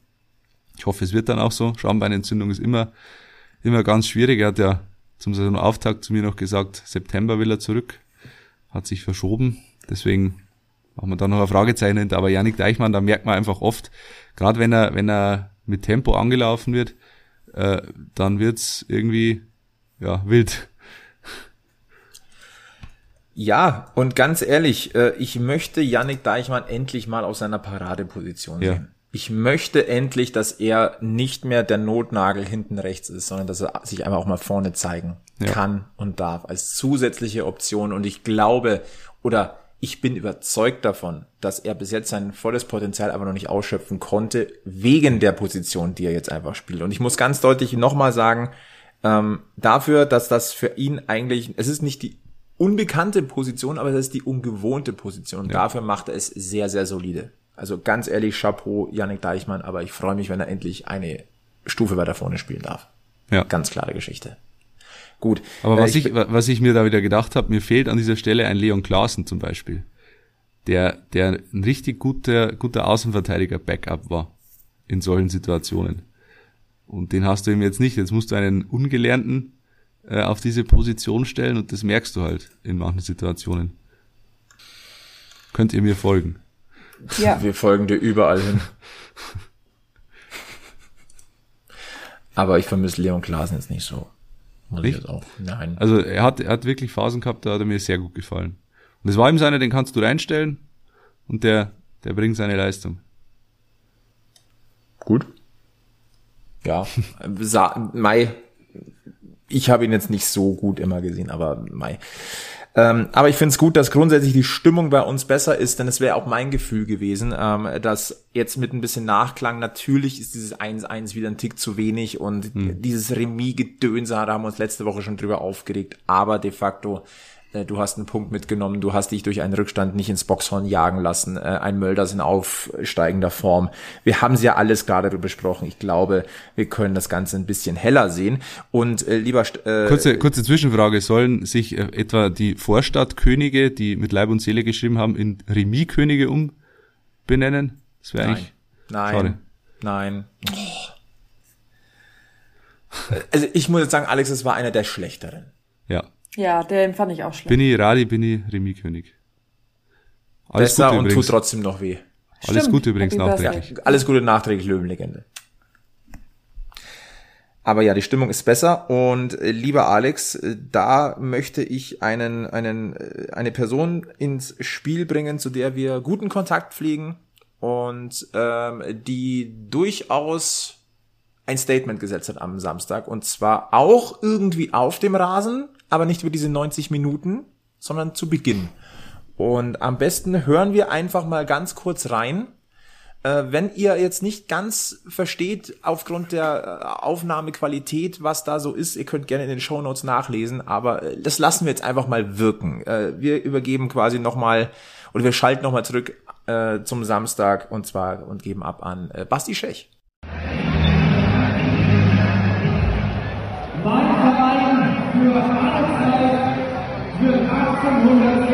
Ich hoffe, es wird dann auch so. Schambeinentzündung ist immer, immer ganz schwierig. Er hat ja zum Saisonauftakt zu mir noch gesagt, September will er zurück. Hat sich verschoben. Deswegen machen wir da noch ein Fragezeichen hinter. Aber Janik Deichmann, da merkt man einfach oft, gerade wenn er, wenn er mit Tempo angelaufen wird, äh, dann wird's irgendwie, ja, wild. Ja, und ganz ehrlich, äh, ich möchte Yannick Deichmann endlich mal aus seiner Paradeposition Ja. sehen. Ich möchte endlich, dass er nicht mehr der Notnagel hinten rechts ist, sondern dass er sich einfach auch mal vorne zeigen Ja. kann und darf als zusätzliche Option. Und ich glaube oder ich bin überzeugt davon, dass er bis jetzt sein volles Potenzial aber noch nicht ausschöpfen konnte, wegen der Position, die er jetzt einfach spielt. Und ich muss ganz deutlich nochmal sagen, ähm, dafür, dass das für ihn eigentlich, es ist nicht die unbekannte Position, aber es ist die ungewohnte Position. Und dafür macht er es sehr, sehr solide. Also ganz ehrlich, Chapeau, Yannick Deichmann, aber ich freue mich, wenn er endlich eine Stufe weiter vorne spielen darf. Ja. Ganz klare Geschichte. Gut. Aber Äh, was ich, was ich mir da wieder gedacht habe, mir fehlt an dieser Stelle ein Leon Klaassen zum Beispiel, der, der ein richtig guter, guter Außenverteidiger-Backup war in solchen Situationen. Und den hast du ihm jetzt nicht. Jetzt musst du einen Ungelernten äh, auf diese Position stellen und das merkst du halt in manchen Situationen. Könnt ihr mir folgen? Ja. Wir folgen dir überall hin. Aber ich vermisse Leon Klaasen jetzt nicht so. Muss ich Nicht? jetzt auch. Nein. Also er hat, er hat wirklich Phasen gehabt, da hat er mir sehr gut gefallen. Und es war ihm seiner, den kannst du reinstellen und der, der bringt seine Leistung. Gut. Ja, Sa Mai, ich habe ihn jetzt nicht so gut immer gesehen, aber Mai. Ähm, aber ich finde es gut, dass grundsätzlich die Stimmung bei uns besser ist, denn es wäre auch mein Gefühl gewesen, ähm, dass jetzt mit ein bisschen Nachklang, natürlich ist dieses 1-1 wieder ein Tick zu wenig und dieses Remis-Gedönse, da haben wir uns letzte Woche schon drüber aufgeregt, aber de facto Du hast einen Punkt mitgenommen, du hast dich durch einen Rückstand nicht ins Boxhorn jagen lassen, äh, ein Mölders in aufsteigender Form. Wir haben sie ja alles gerade besprochen. Ich glaube, wir können das Ganze ein bisschen heller sehen. Und äh, lieber äh, Kurze, kurze Zwischenfrage. Sollen sich äh, etwa die Vorstadtkönige, die mit Leib und Seele geschrieben haben, in Remis-Könige umbenennen? Das wäre nein, eigentlich nein, schade. nein. Äh, Also ich muss jetzt sagen, Alex, es war einer der schlechteren. Ja. Ja, den fand ich auch schlecht. Bin ich Radi, bin ich Remis-König. Alles Besser Gute und übrigens. tut trotzdem noch weh. Alles Stimmt. Gute übrigens nachträglich. Alles Gute nachträglich Löwenlegende. Aber ja, die Stimmung ist besser und äh, lieber Alex, äh, da möchte ich einen, einen, äh, eine Person ins Spiel bringen, zu der wir guten Kontakt pflegen und ähm, die durchaus ein Statement gesetzt hat am Samstag und zwar auch irgendwie auf dem Rasen, aber nicht über diese 90 Minuten, sondern zu Beginn. Und am besten hören wir einfach mal ganz kurz rein. Äh, wenn ihr jetzt nicht ganz versteht aufgrund der äh, Aufnahmequalität, was da so ist, ihr könnt gerne in den Shownotes nachlesen, aber äh, das lassen wir jetzt einfach mal wirken. Wir übergeben quasi nochmal oder wir schalten nochmal zurück zum Samstag und zwar und geben ab an Basti Schech.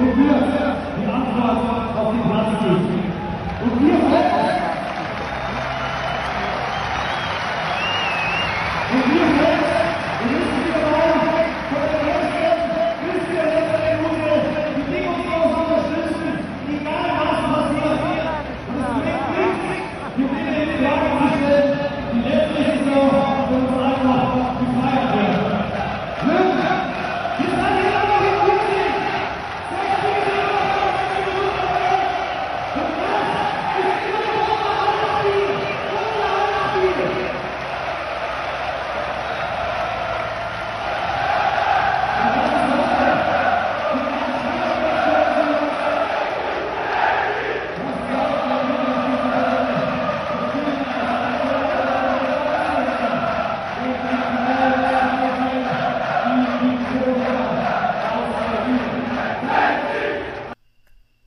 und wird die Antwort auf den Platz geben. Und wir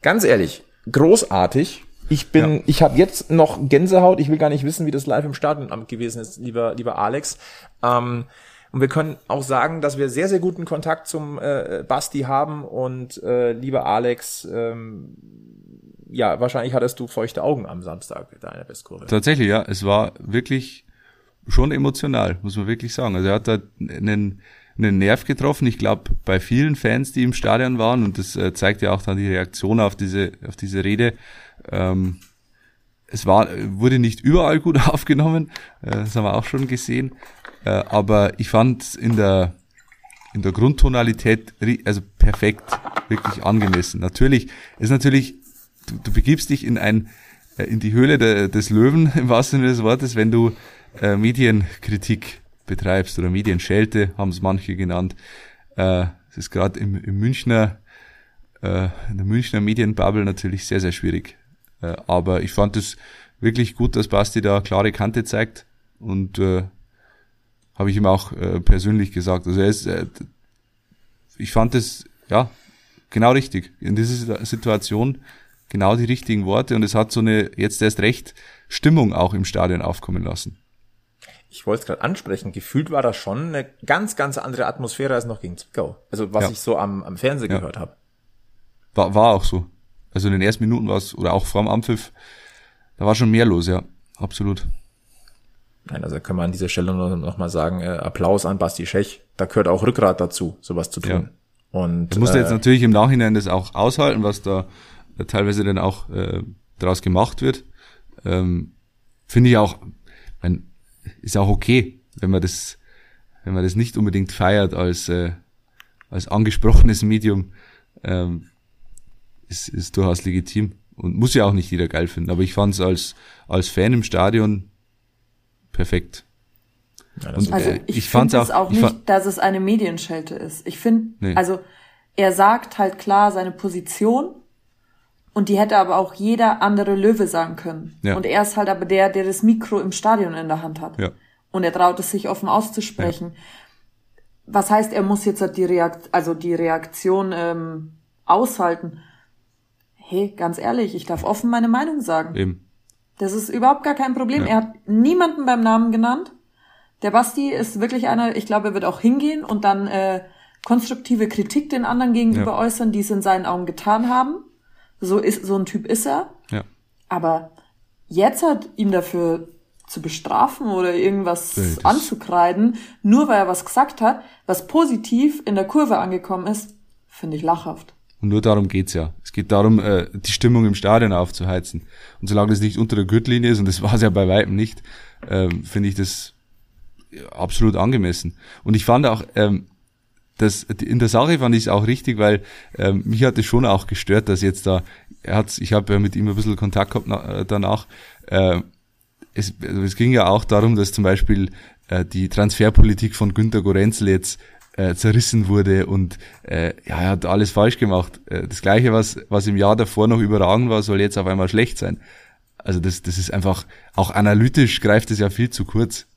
Ganz ehrlich, großartig. Ich bin, Ja. ich habe jetzt noch Gänsehaut. Ich will gar nicht wissen, wie das live im Stadion gewesen ist, lieber, lieber Alex. Ähm, und wir können auch sagen, dass wir sehr, sehr guten Kontakt zum äh, Basti haben. Und äh, lieber Alex, ähm, ja, wahrscheinlich hattest du feuchte Augen am Samstag deiner Bestkurve. Tatsächlich, ja. Es war wirklich schon emotional, muss man wirklich sagen. Also er hat da einen, einen Nerv getroffen. Ich glaube, bei vielen Fans, die im Stadion waren, und das äh, zeigt ja auch dann die Reaktion auf diese, auf diese Rede, ähm, es war, wurde nicht überall gut aufgenommen, äh, das haben wir auch schon gesehen. Äh, aber ich fand in der, in der Grundtonalität, also perfekt, wirklich angemessen. Natürlich, ist natürlich, du, du begibst dich in ein, äh, in die Höhle de, des Löwen, im wahrsten Sinne des Wortes, wenn du äh, Medienkritik betreibst oder Medienschelte, haben es manche genannt. Äh, es ist gerade im, im Münchner, äh, in der Münchner Medienbubble natürlich sehr, sehr schwierig. Äh, aber ich fand es wirklich gut, dass Basti da klare Kante zeigt und äh, habe ich ihm auch äh, persönlich gesagt. Also er ist, äh, ich fand es ja genau richtig in dieser Situation genau die richtigen Worte und es hat so eine jetzt erst recht Stimmung auch im Stadion aufkommen lassen. Ich wollte es gerade ansprechen. Gefühlt war das schon eine ganz, ganz andere Atmosphäre als noch gegen Zwickau. Also was Ja. ich so am, am Fernsehen Ja. gehört habe. War, war auch so. Also in den ersten Minuten war es, oder auch vor dem Anpfiff, da war schon mehr los, ja. Absolut. Nein, also können wir an dieser Stelle noch, noch mal sagen, äh, Applaus an Basti Schech. Da gehört auch Rückgrat dazu, sowas zu tun. Und Er musste äh, jetzt natürlich im Nachhinein das auch aushalten, was da äh, teilweise dann auch äh, daraus gemacht wird. Ähm, Finde ich auch, ist auch okay, wenn man das, wenn man das nicht unbedingt feiert als, äh, als angesprochenes Medium, ähm, ist, ist durchaus legitim und muss ja auch nicht jeder geil finden. Aber ich fand es als, als Fan im Stadion perfekt. ja, und- Also Äh, ich, ich finde es auch- auch ich nicht, fand- dass es eine Medienschelte ist. Ich finde, Nee. also er sagt halt klar seine Position und die hätte aber auch jeder andere Löwe sagen können. Ja. Und er ist halt aber der, der das Mikro im Stadion in der Hand hat. Ja. Und er traut es sich offen auszusprechen. Was heißt, er muss jetzt halt die Reakt also die Reaktion ähm, aushalten? Hey, ganz ehrlich, ich darf offen meine Meinung sagen. Eben. Das ist überhaupt gar kein Problem. Ja. Er hat niemanden beim Namen genannt. Der Basti ist wirklich einer, ich glaube, er wird auch hingehen und dann äh, konstruktive Kritik den anderen gegenüber Ja. äußern, die es in seinen Augen getan haben. So ist so ein Typ ist er. Ja. Aber jetzt hat ihn dafür zu bestrafen oder irgendwas das- anzukreiden, nur weil er was gesagt hat, was positiv in der Kurve angekommen ist, finde ich lachhaft. Und nur darum geht's ja. Es geht darum, äh, die Stimmung im Stadion aufzuheizen. Und solange das nicht unter der Gürtellinie ist, und das war es ja bei weitem nicht, ähm, finde ich das absolut angemessen. Und ich fand auch, ähm, das, in der Sache fand ich es auch richtig, weil ähm, mich hat es schon auch gestört, dass jetzt da, er hat's, ich habe ja mit ihm ein bisschen Kontakt gehabt na, äh, danach. Äh, es, also es ging ja auch darum, dass zum Beispiel äh, die Transferpolitik von Günter Gorenzel jetzt äh, zerrissen wurde und äh, ja, er hat alles falsch gemacht. Äh, das gleiche, was, was im Jahr davor noch überragend war, soll jetzt auf einmal schlecht sein. Also das, das ist einfach, auch analytisch greift es ja viel zu kurz.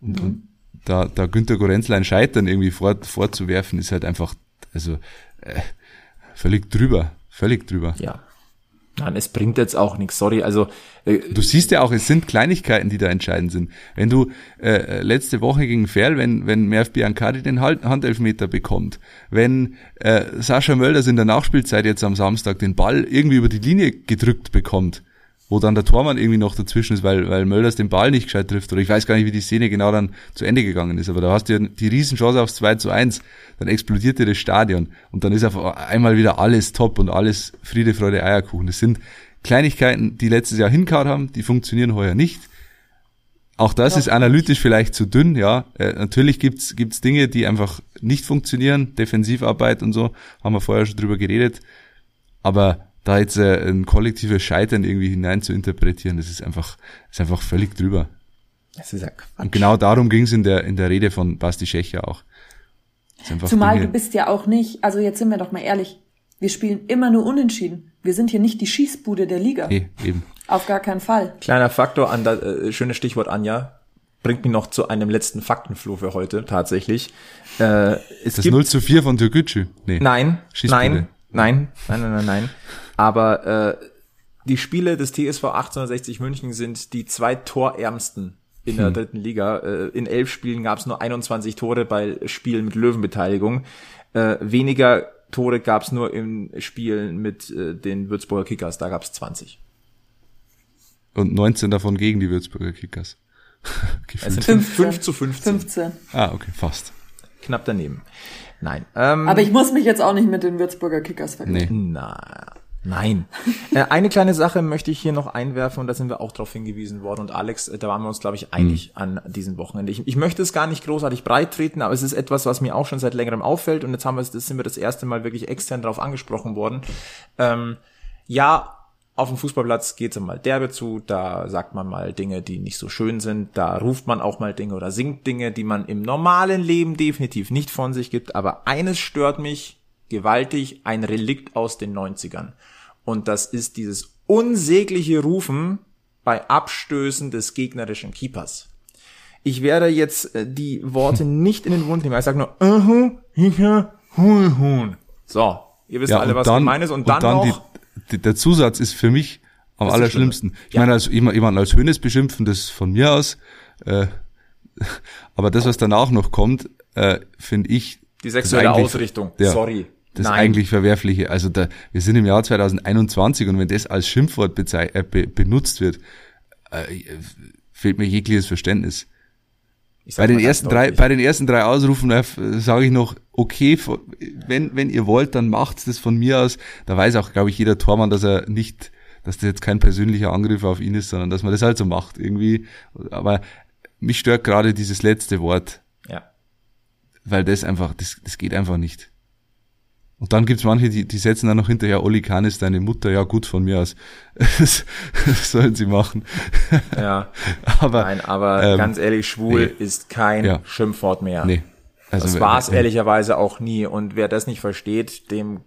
Und, und da, da Günter Gorenzel ein Scheitern irgendwie vor, vorzuwerfen, ist halt einfach, also äh, völlig drüber, völlig drüber. Ja. Nein, es bringt jetzt auch nichts, sorry. Also äh, Du siehst ja auch, es sind Kleinigkeiten, die da entscheidend sind. Wenn du äh, letzte Woche gegen Ferl, wenn, wenn Merv Biancardi den Hand- Handelfmeter bekommt, wenn äh, Sascha Mölders in der Nachspielzeit jetzt am Samstag den Ball irgendwie über die Linie gedrückt bekommt, wo dann der Tormann irgendwie noch dazwischen ist, weil, weil Mölders den Ball nicht gescheit trifft, oder ich weiß gar nicht, wie die Szene genau dann zu Ende gegangen ist, aber da hast du ja die Riesenchance aufs 2 zu 1, dann explodiert dir das Stadion und dann ist auf einmal wieder alles top und alles Friede, Freude, Eierkuchen. Das sind Kleinigkeiten, die letztes Jahr hinkaut haben, die funktionieren heuer nicht. Auch das ist analytisch vielleicht zu dünn, ja. Äh, natürlich gibt's gibt's Dinge, die einfach nicht funktionieren, Defensivarbeit und so, haben wir vorher schon drüber geredet. Aber da jetzt äh, ein kollektives Scheitern irgendwie hinein zu interpretieren, das ist einfach, ist einfach völlig drüber. das ist ja Quatsch. Und genau darum ging's in der in der Rede von Basti Schächer auch. Das ist einfach Zumal Dinge- du bist ja auch nicht, also jetzt sind wir doch mal ehrlich, wir spielen immer nur unentschieden. Wir sind hier nicht die Schießbude der Liga. Nee, eben. Auf gar keinen Fall. Kleiner Faktor an das äh, schönes Stichwort Anja bringt mich noch zu einem letzten Faktenfloh für heute tatsächlich. Äh, es Das gibt 0 zu 4 von Türkgücü. Nee. Nein, Schießbude. nein, nein, nein, nein, nein, nein. Aber äh, die Spiele des TSV 1860 München sind die zwei torärmsten in der dritten Liga. Äh, in elf Spielen gab es nur 21 Tore bei Spielen mit Löwenbeteiligung. Äh, weniger Tore gab es nur in Spielen mit äh, den Würzburger Kickers. Da gab es 20. Und 19 davon gegen die Würzburger Kickers. Es sind 5, 5 zu 15. 15. Ah, okay, fast. Knapp daneben. Nein. Ähm, Aber ich muss mich jetzt auch nicht mit den Würzburger Kickers vergleichen. Nee. Na, nein. äh, eine kleine Sache möchte ich hier noch einwerfen und da sind wir auch darauf hingewiesen worden. Und Alex, äh, da waren wir uns, glaube ich, einig an diesem Wochenende. Ich, ich möchte es gar nicht großartig breit treten, aber es ist etwas, was mir auch schon seit längerem auffällt und jetzt haben wir das sind wir das erste Mal wirklich extern darauf angesprochen worden. Ähm, ja, auf dem Fußballplatz geht es mal derbe zu, da sagt man mal Dinge, die nicht so schön sind, da ruft man auch mal Dinge oder singt Dinge, die man im normalen Leben definitiv nicht von sich gibt, aber eines stört mich gewaltig, ein Relikt aus den 90ern. Und das ist dieses unsägliche Rufen bei Abstößen des gegnerischen Keepers. Ich werde jetzt äh, die Worte nicht in den Mund nehmen, ich sage nur, uh ja, hu, hu. So, ihr wisst alle, was gemeint ist. Und dann, noch, die, der Zusatz ist für mich am allerschlimmsten. Ich Ja. meine, als jemand, jemand als Hönes beschimpfen, das von mir aus. Äh, aber das, was danach noch kommt, äh, finde ich. die sexuelle Ausrichtung. Ja, Sorry. Das Nein. eigentlich verwerfliche. Also da, wir sind im Jahr 2021 und wenn das als Schimpfwort bezei- äh, be benutzt wird, äh, fehlt mir jegliches Verständnis. Bei den ersten drei, bei den ersten drei Ausrufen äh, sage ich noch, okay, wenn, wenn ihr wollt, dann macht's das von mir aus. Da weiß auch, glaube ich, jeder Tormann, dass er nicht, dass das jetzt kein persönlicher Angriff auf ihn ist, sondern dass man das halt so macht irgendwie. Aber mich stört gerade dieses letzte Wort, Ja. weil das einfach, das, das geht einfach nicht. Und dann gibt's manche, die, die setzen dann noch hinterher, Olli Kahn ist deine Mutter, ja gut von mir aus. Das, das sollen sie machen. Ja. Aber Nein, aber ähm, ganz ehrlich, schwul nee. ist kein Ja. Schimpfwort mehr. nee. Also, das war es wenn- ehrlicherweise auch nie. Und wer das nicht versteht, dem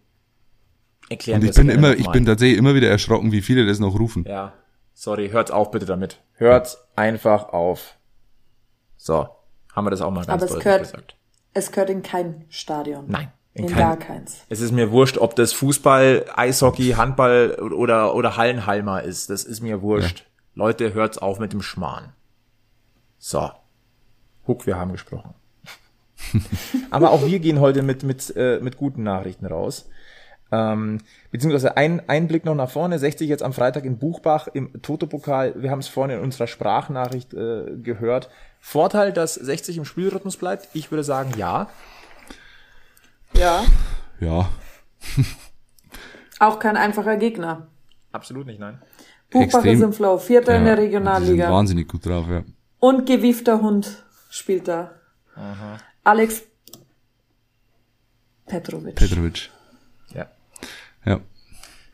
erklären Und wir ich es bin gerne immer, ich bin tatsächlich immer wieder erschrocken, wie viele das noch rufen. Ja, sorry, hört auf bitte damit. Hört einfach auf. So, haben wir das auch mal ganz Aber es deutlich gehört- gesagt. Es gehört in kein Stadion. Nein, In, kein- gar keins. Es ist mir wurscht, ob das Fußball, Eishockey, Handball oder, oder Hallenhalmer ist. Das ist mir wurscht. Leute, hört's auf mit dem Schmarrn. So. Huck, wir haben gesprochen. Aber auch wir gehen heute mit, mit, äh, mit guten Nachrichten raus. Ähm, beziehungsweise ein, ein Blick noch nach vorne. 60 jetzt am Freitag in Buchbach im Toto-Pokal. Wir haben es vorhin in unserer Sprachnachricht äh, gehört. Vorteil, dass 60 im Spielrhythmus bleibt? Ich würde sagen, ja. Ja. Ja, Auch kein einfacher Gegner. Absolut nicht, nein. Buchbach Extrem. ist im Flow, Vierter in ja, der Die sind Regionalliga. wahnsinnig gut drauf, ja. Und gewiefter Hund spielt da. Alex, Petrovic. Petrovic. Ja. Ja.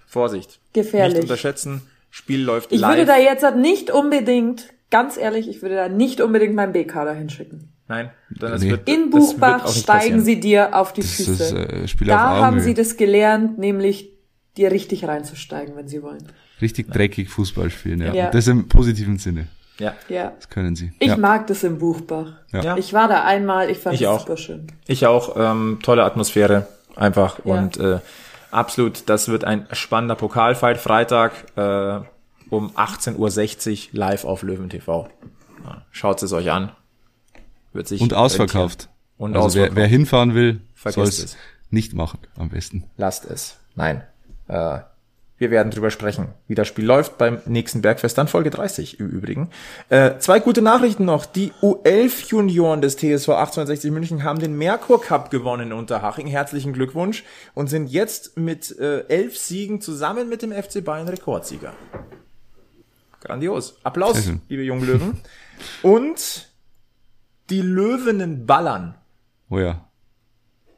Vorsicht. Gefährlich. Nicht unterschätzen. Spiel läuft Ich live. würde da jetzt halt nicht unbedingt, ganz ehrlich, ich würde da nicht unbedingt meinen B-Kader hinschicken. Nein, dann das Nee. wird, In das wird Buchbach nicht steigen passieren. sie dir auf die Das Füße. ist äh, Spiel da auf haben sie das gelernt, nämlich dir richtig reinzusteigen, wenn sie wollen. Richtig dreckig Fußball spielen, ja. Ja. Und das im positiven Sinne. Ja, Ja. Das können sie. Ich ja. mag das im Buchbach. Ja. Ich war da einmal, ich fand Ich es auch. super schön. ich auch. Ähm, tolle Atmosphäre einfach Ja. und äh, absolut. Das wird ein spannender Pokalfight Freitag äh, um 18:60 Uhr live auf Löwen TV. Schaut es euch an. Wird sich Und ausverkauft. Und also ausverkauft. Wer, wer hinfahren will, soll es. nicht machen, am besten. Lasst es. Nein. Äh, wir werden drüber sprechen, wie das Spiel läuft beim nächsten Bergfest, dann Folge 30 im Übrigen. Äh, zwei gute Nachrichten noch. Die U11-Junioren des TSV 1860 München haben den Merkur Cup gewonnen in Unterhaching. Herzlichen Glückwunsch und sind jetzt mit äh, elf Siegen zusammen mit dem FC Bayern Rekordsieger. Grandios. Applaus, liebe jungen Löwen. Und die Löwenen ballern. Oh ja.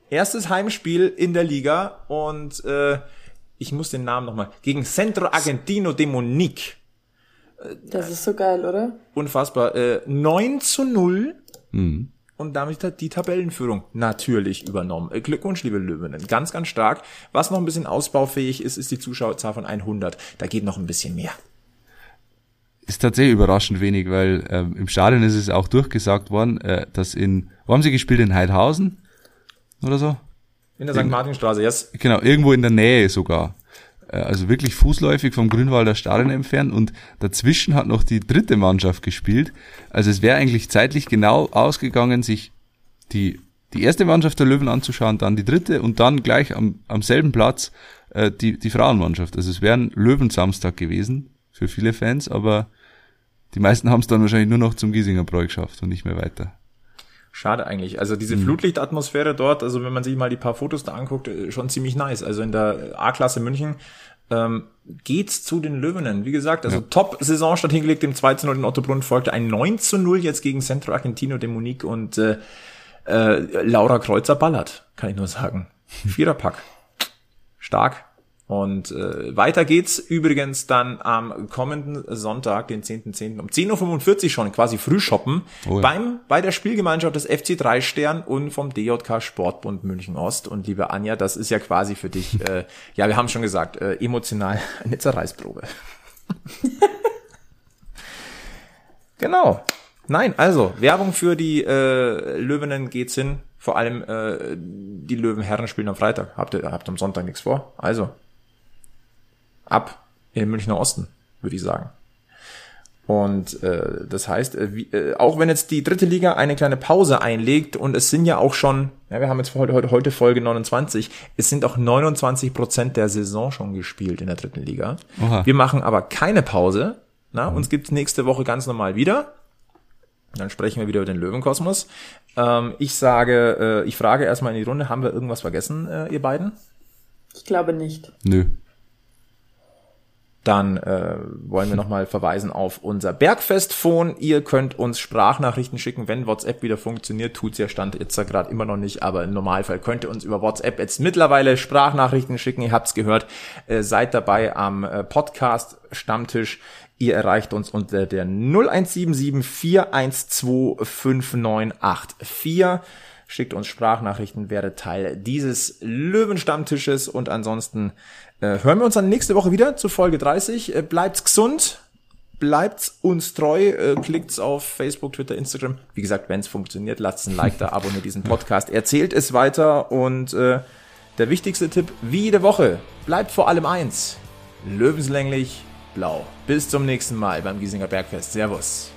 Erstes Heimspiel in der Liga und äh, ich muss den Namen nochmal. Gegen Centro Argentino de Monique. Das ist so geil, oder? Unfassbar. Äh, 9 zu 0 Mhm. und damit hat die Tabellenführung natürlich übernommen. Äh, Glückwunsch, liebe Löwinnen. Ganz, ganz stark. Was noch ein bisschen ausbaufähig ist, ist die Zuschauerzahl von 100. Da geht noch ein bisschen mehr. Ist tatsächlich überraschend wenig, weil ähm, im Stadion ist es auch durchgesagt worden, äh, dass in, wo haben sie gespielt? In Heidhausen? Oder so? In der St. Martinstraße, yes. Genau, irgendwo in der Nähe sogar. Äh, Also wirklich fußläufig vom Grünwalder Stadion entfernt und dazwischen hat noch die dritte Mannschaft gespielt. Also es wäre eigentlich zeitlich genau ausgegangen, sich die, die erste Mannschaft der Löwen anzuschauen, dann die dritte und dann gleich am, am selben Platz äh, die, die Frauenmannschaft. Also es wäre ein Löwensamstag gewesen für viele Fans, aber die meisten haben es dann wahrscheinlich nur noch zum Giesinger Bräu geschafft und nicht mehr weiter. Schade eigentlich. Also diese Flutlichtatmosphäre dort, also wenn man sich mal die paar Fotos da anguckt, äh, schon ziemlich nice. Also in der A-Klasse München ähm, geht's zu den Löwenen. Wie gesagt, also Top-Saisonstart hingelegt, dem 2 zu 0 in Ottobrunn folgte ein 9 zu 0 jetzt gegen Centro Argentino de Monique und äh, äh, Laura Kreuzer ballert, kann ich nur sagen. Viererpack. Stark. Und äh, weiter geht's übrigens dann am kommenden Sonntag, den 10.10. um 10.45 Uhr schon, quasi Frühshoppen, Oh ja. beim, bei der Spielgemeinschaft des FC 3 Stern und vom DJK Sportbund München Ost. Und liebe Anja, das ist ja quasi für dich, äh, ja, wir haben schon gesagt, äh, emotional eine Zerreißprobe. genau. Nein, also, Werbung für die äh, Löwinnen geht's hin. Vor allem äh, die Löwenherren spielen am Freitag. Habt ihr habt am Sonntag nichts vor? Also, ab in den Münchner Osten, würde ich sagen. Und äh, das heißt, äh, wie, äh, auch wenn jetzt die dritte Liga eine kleine Pause einlegt und es sind ja auch schon, ja, wir haben jetzt heute, heute, heute Folge 29, es sind auch 29 Prozent der Saison schon gespielt in der dritten Liga. Oha. Wir machen aber keine Pause. Na, uns gibt's nächste Woche ganz normal wieder. Dann sprechen wir wieder über den Löwenkosmos. Ähm, ich sage, äh, ich frage erstmal in die Runde, haben wir irgendwas vergessen, äh, ihr beiden? Ich glaube nicht. Nö. Dann äh, wollen wir nochmal verweisen auf unser Bergfest-Phone. Ihr könnt uns Sprachnachrichten schicken, wenn WhatsApp wieder funktioniert. Tut's ja Stand jetzt ja gerade immer noch nicht, aber im Normalfall könnt ihr uns über WhatsApp jetzt mittlerweile Sprachnachrichten schicken. Ihr habt's gehört. Äh, seid dabei am äh, Podcast Stammtisch. Ihr erreicht uns unter der 0177 412 5984. Schickt uns Sprachnachrichten, werdet Teil dieses Löwenstammtisches und ansonsten äh, hören wir uns dann nächste Woche wieder zu Folge 30. Äh, bleibt's gesund, bleibt's uns treu, äh, klickt's auf Facebook, Twitter, Instagram. Wie gesagt, wenn's funktioniert, lasst ein Like da, abonniert diesen Podcast, erzählt es weiter und äh, der wichtigste Tipp, wie jede Woche, bleibt vor allem eins, löwenslänglich blau. Bis zum nächsten Mal beim Giesinger Bergfest. Servus.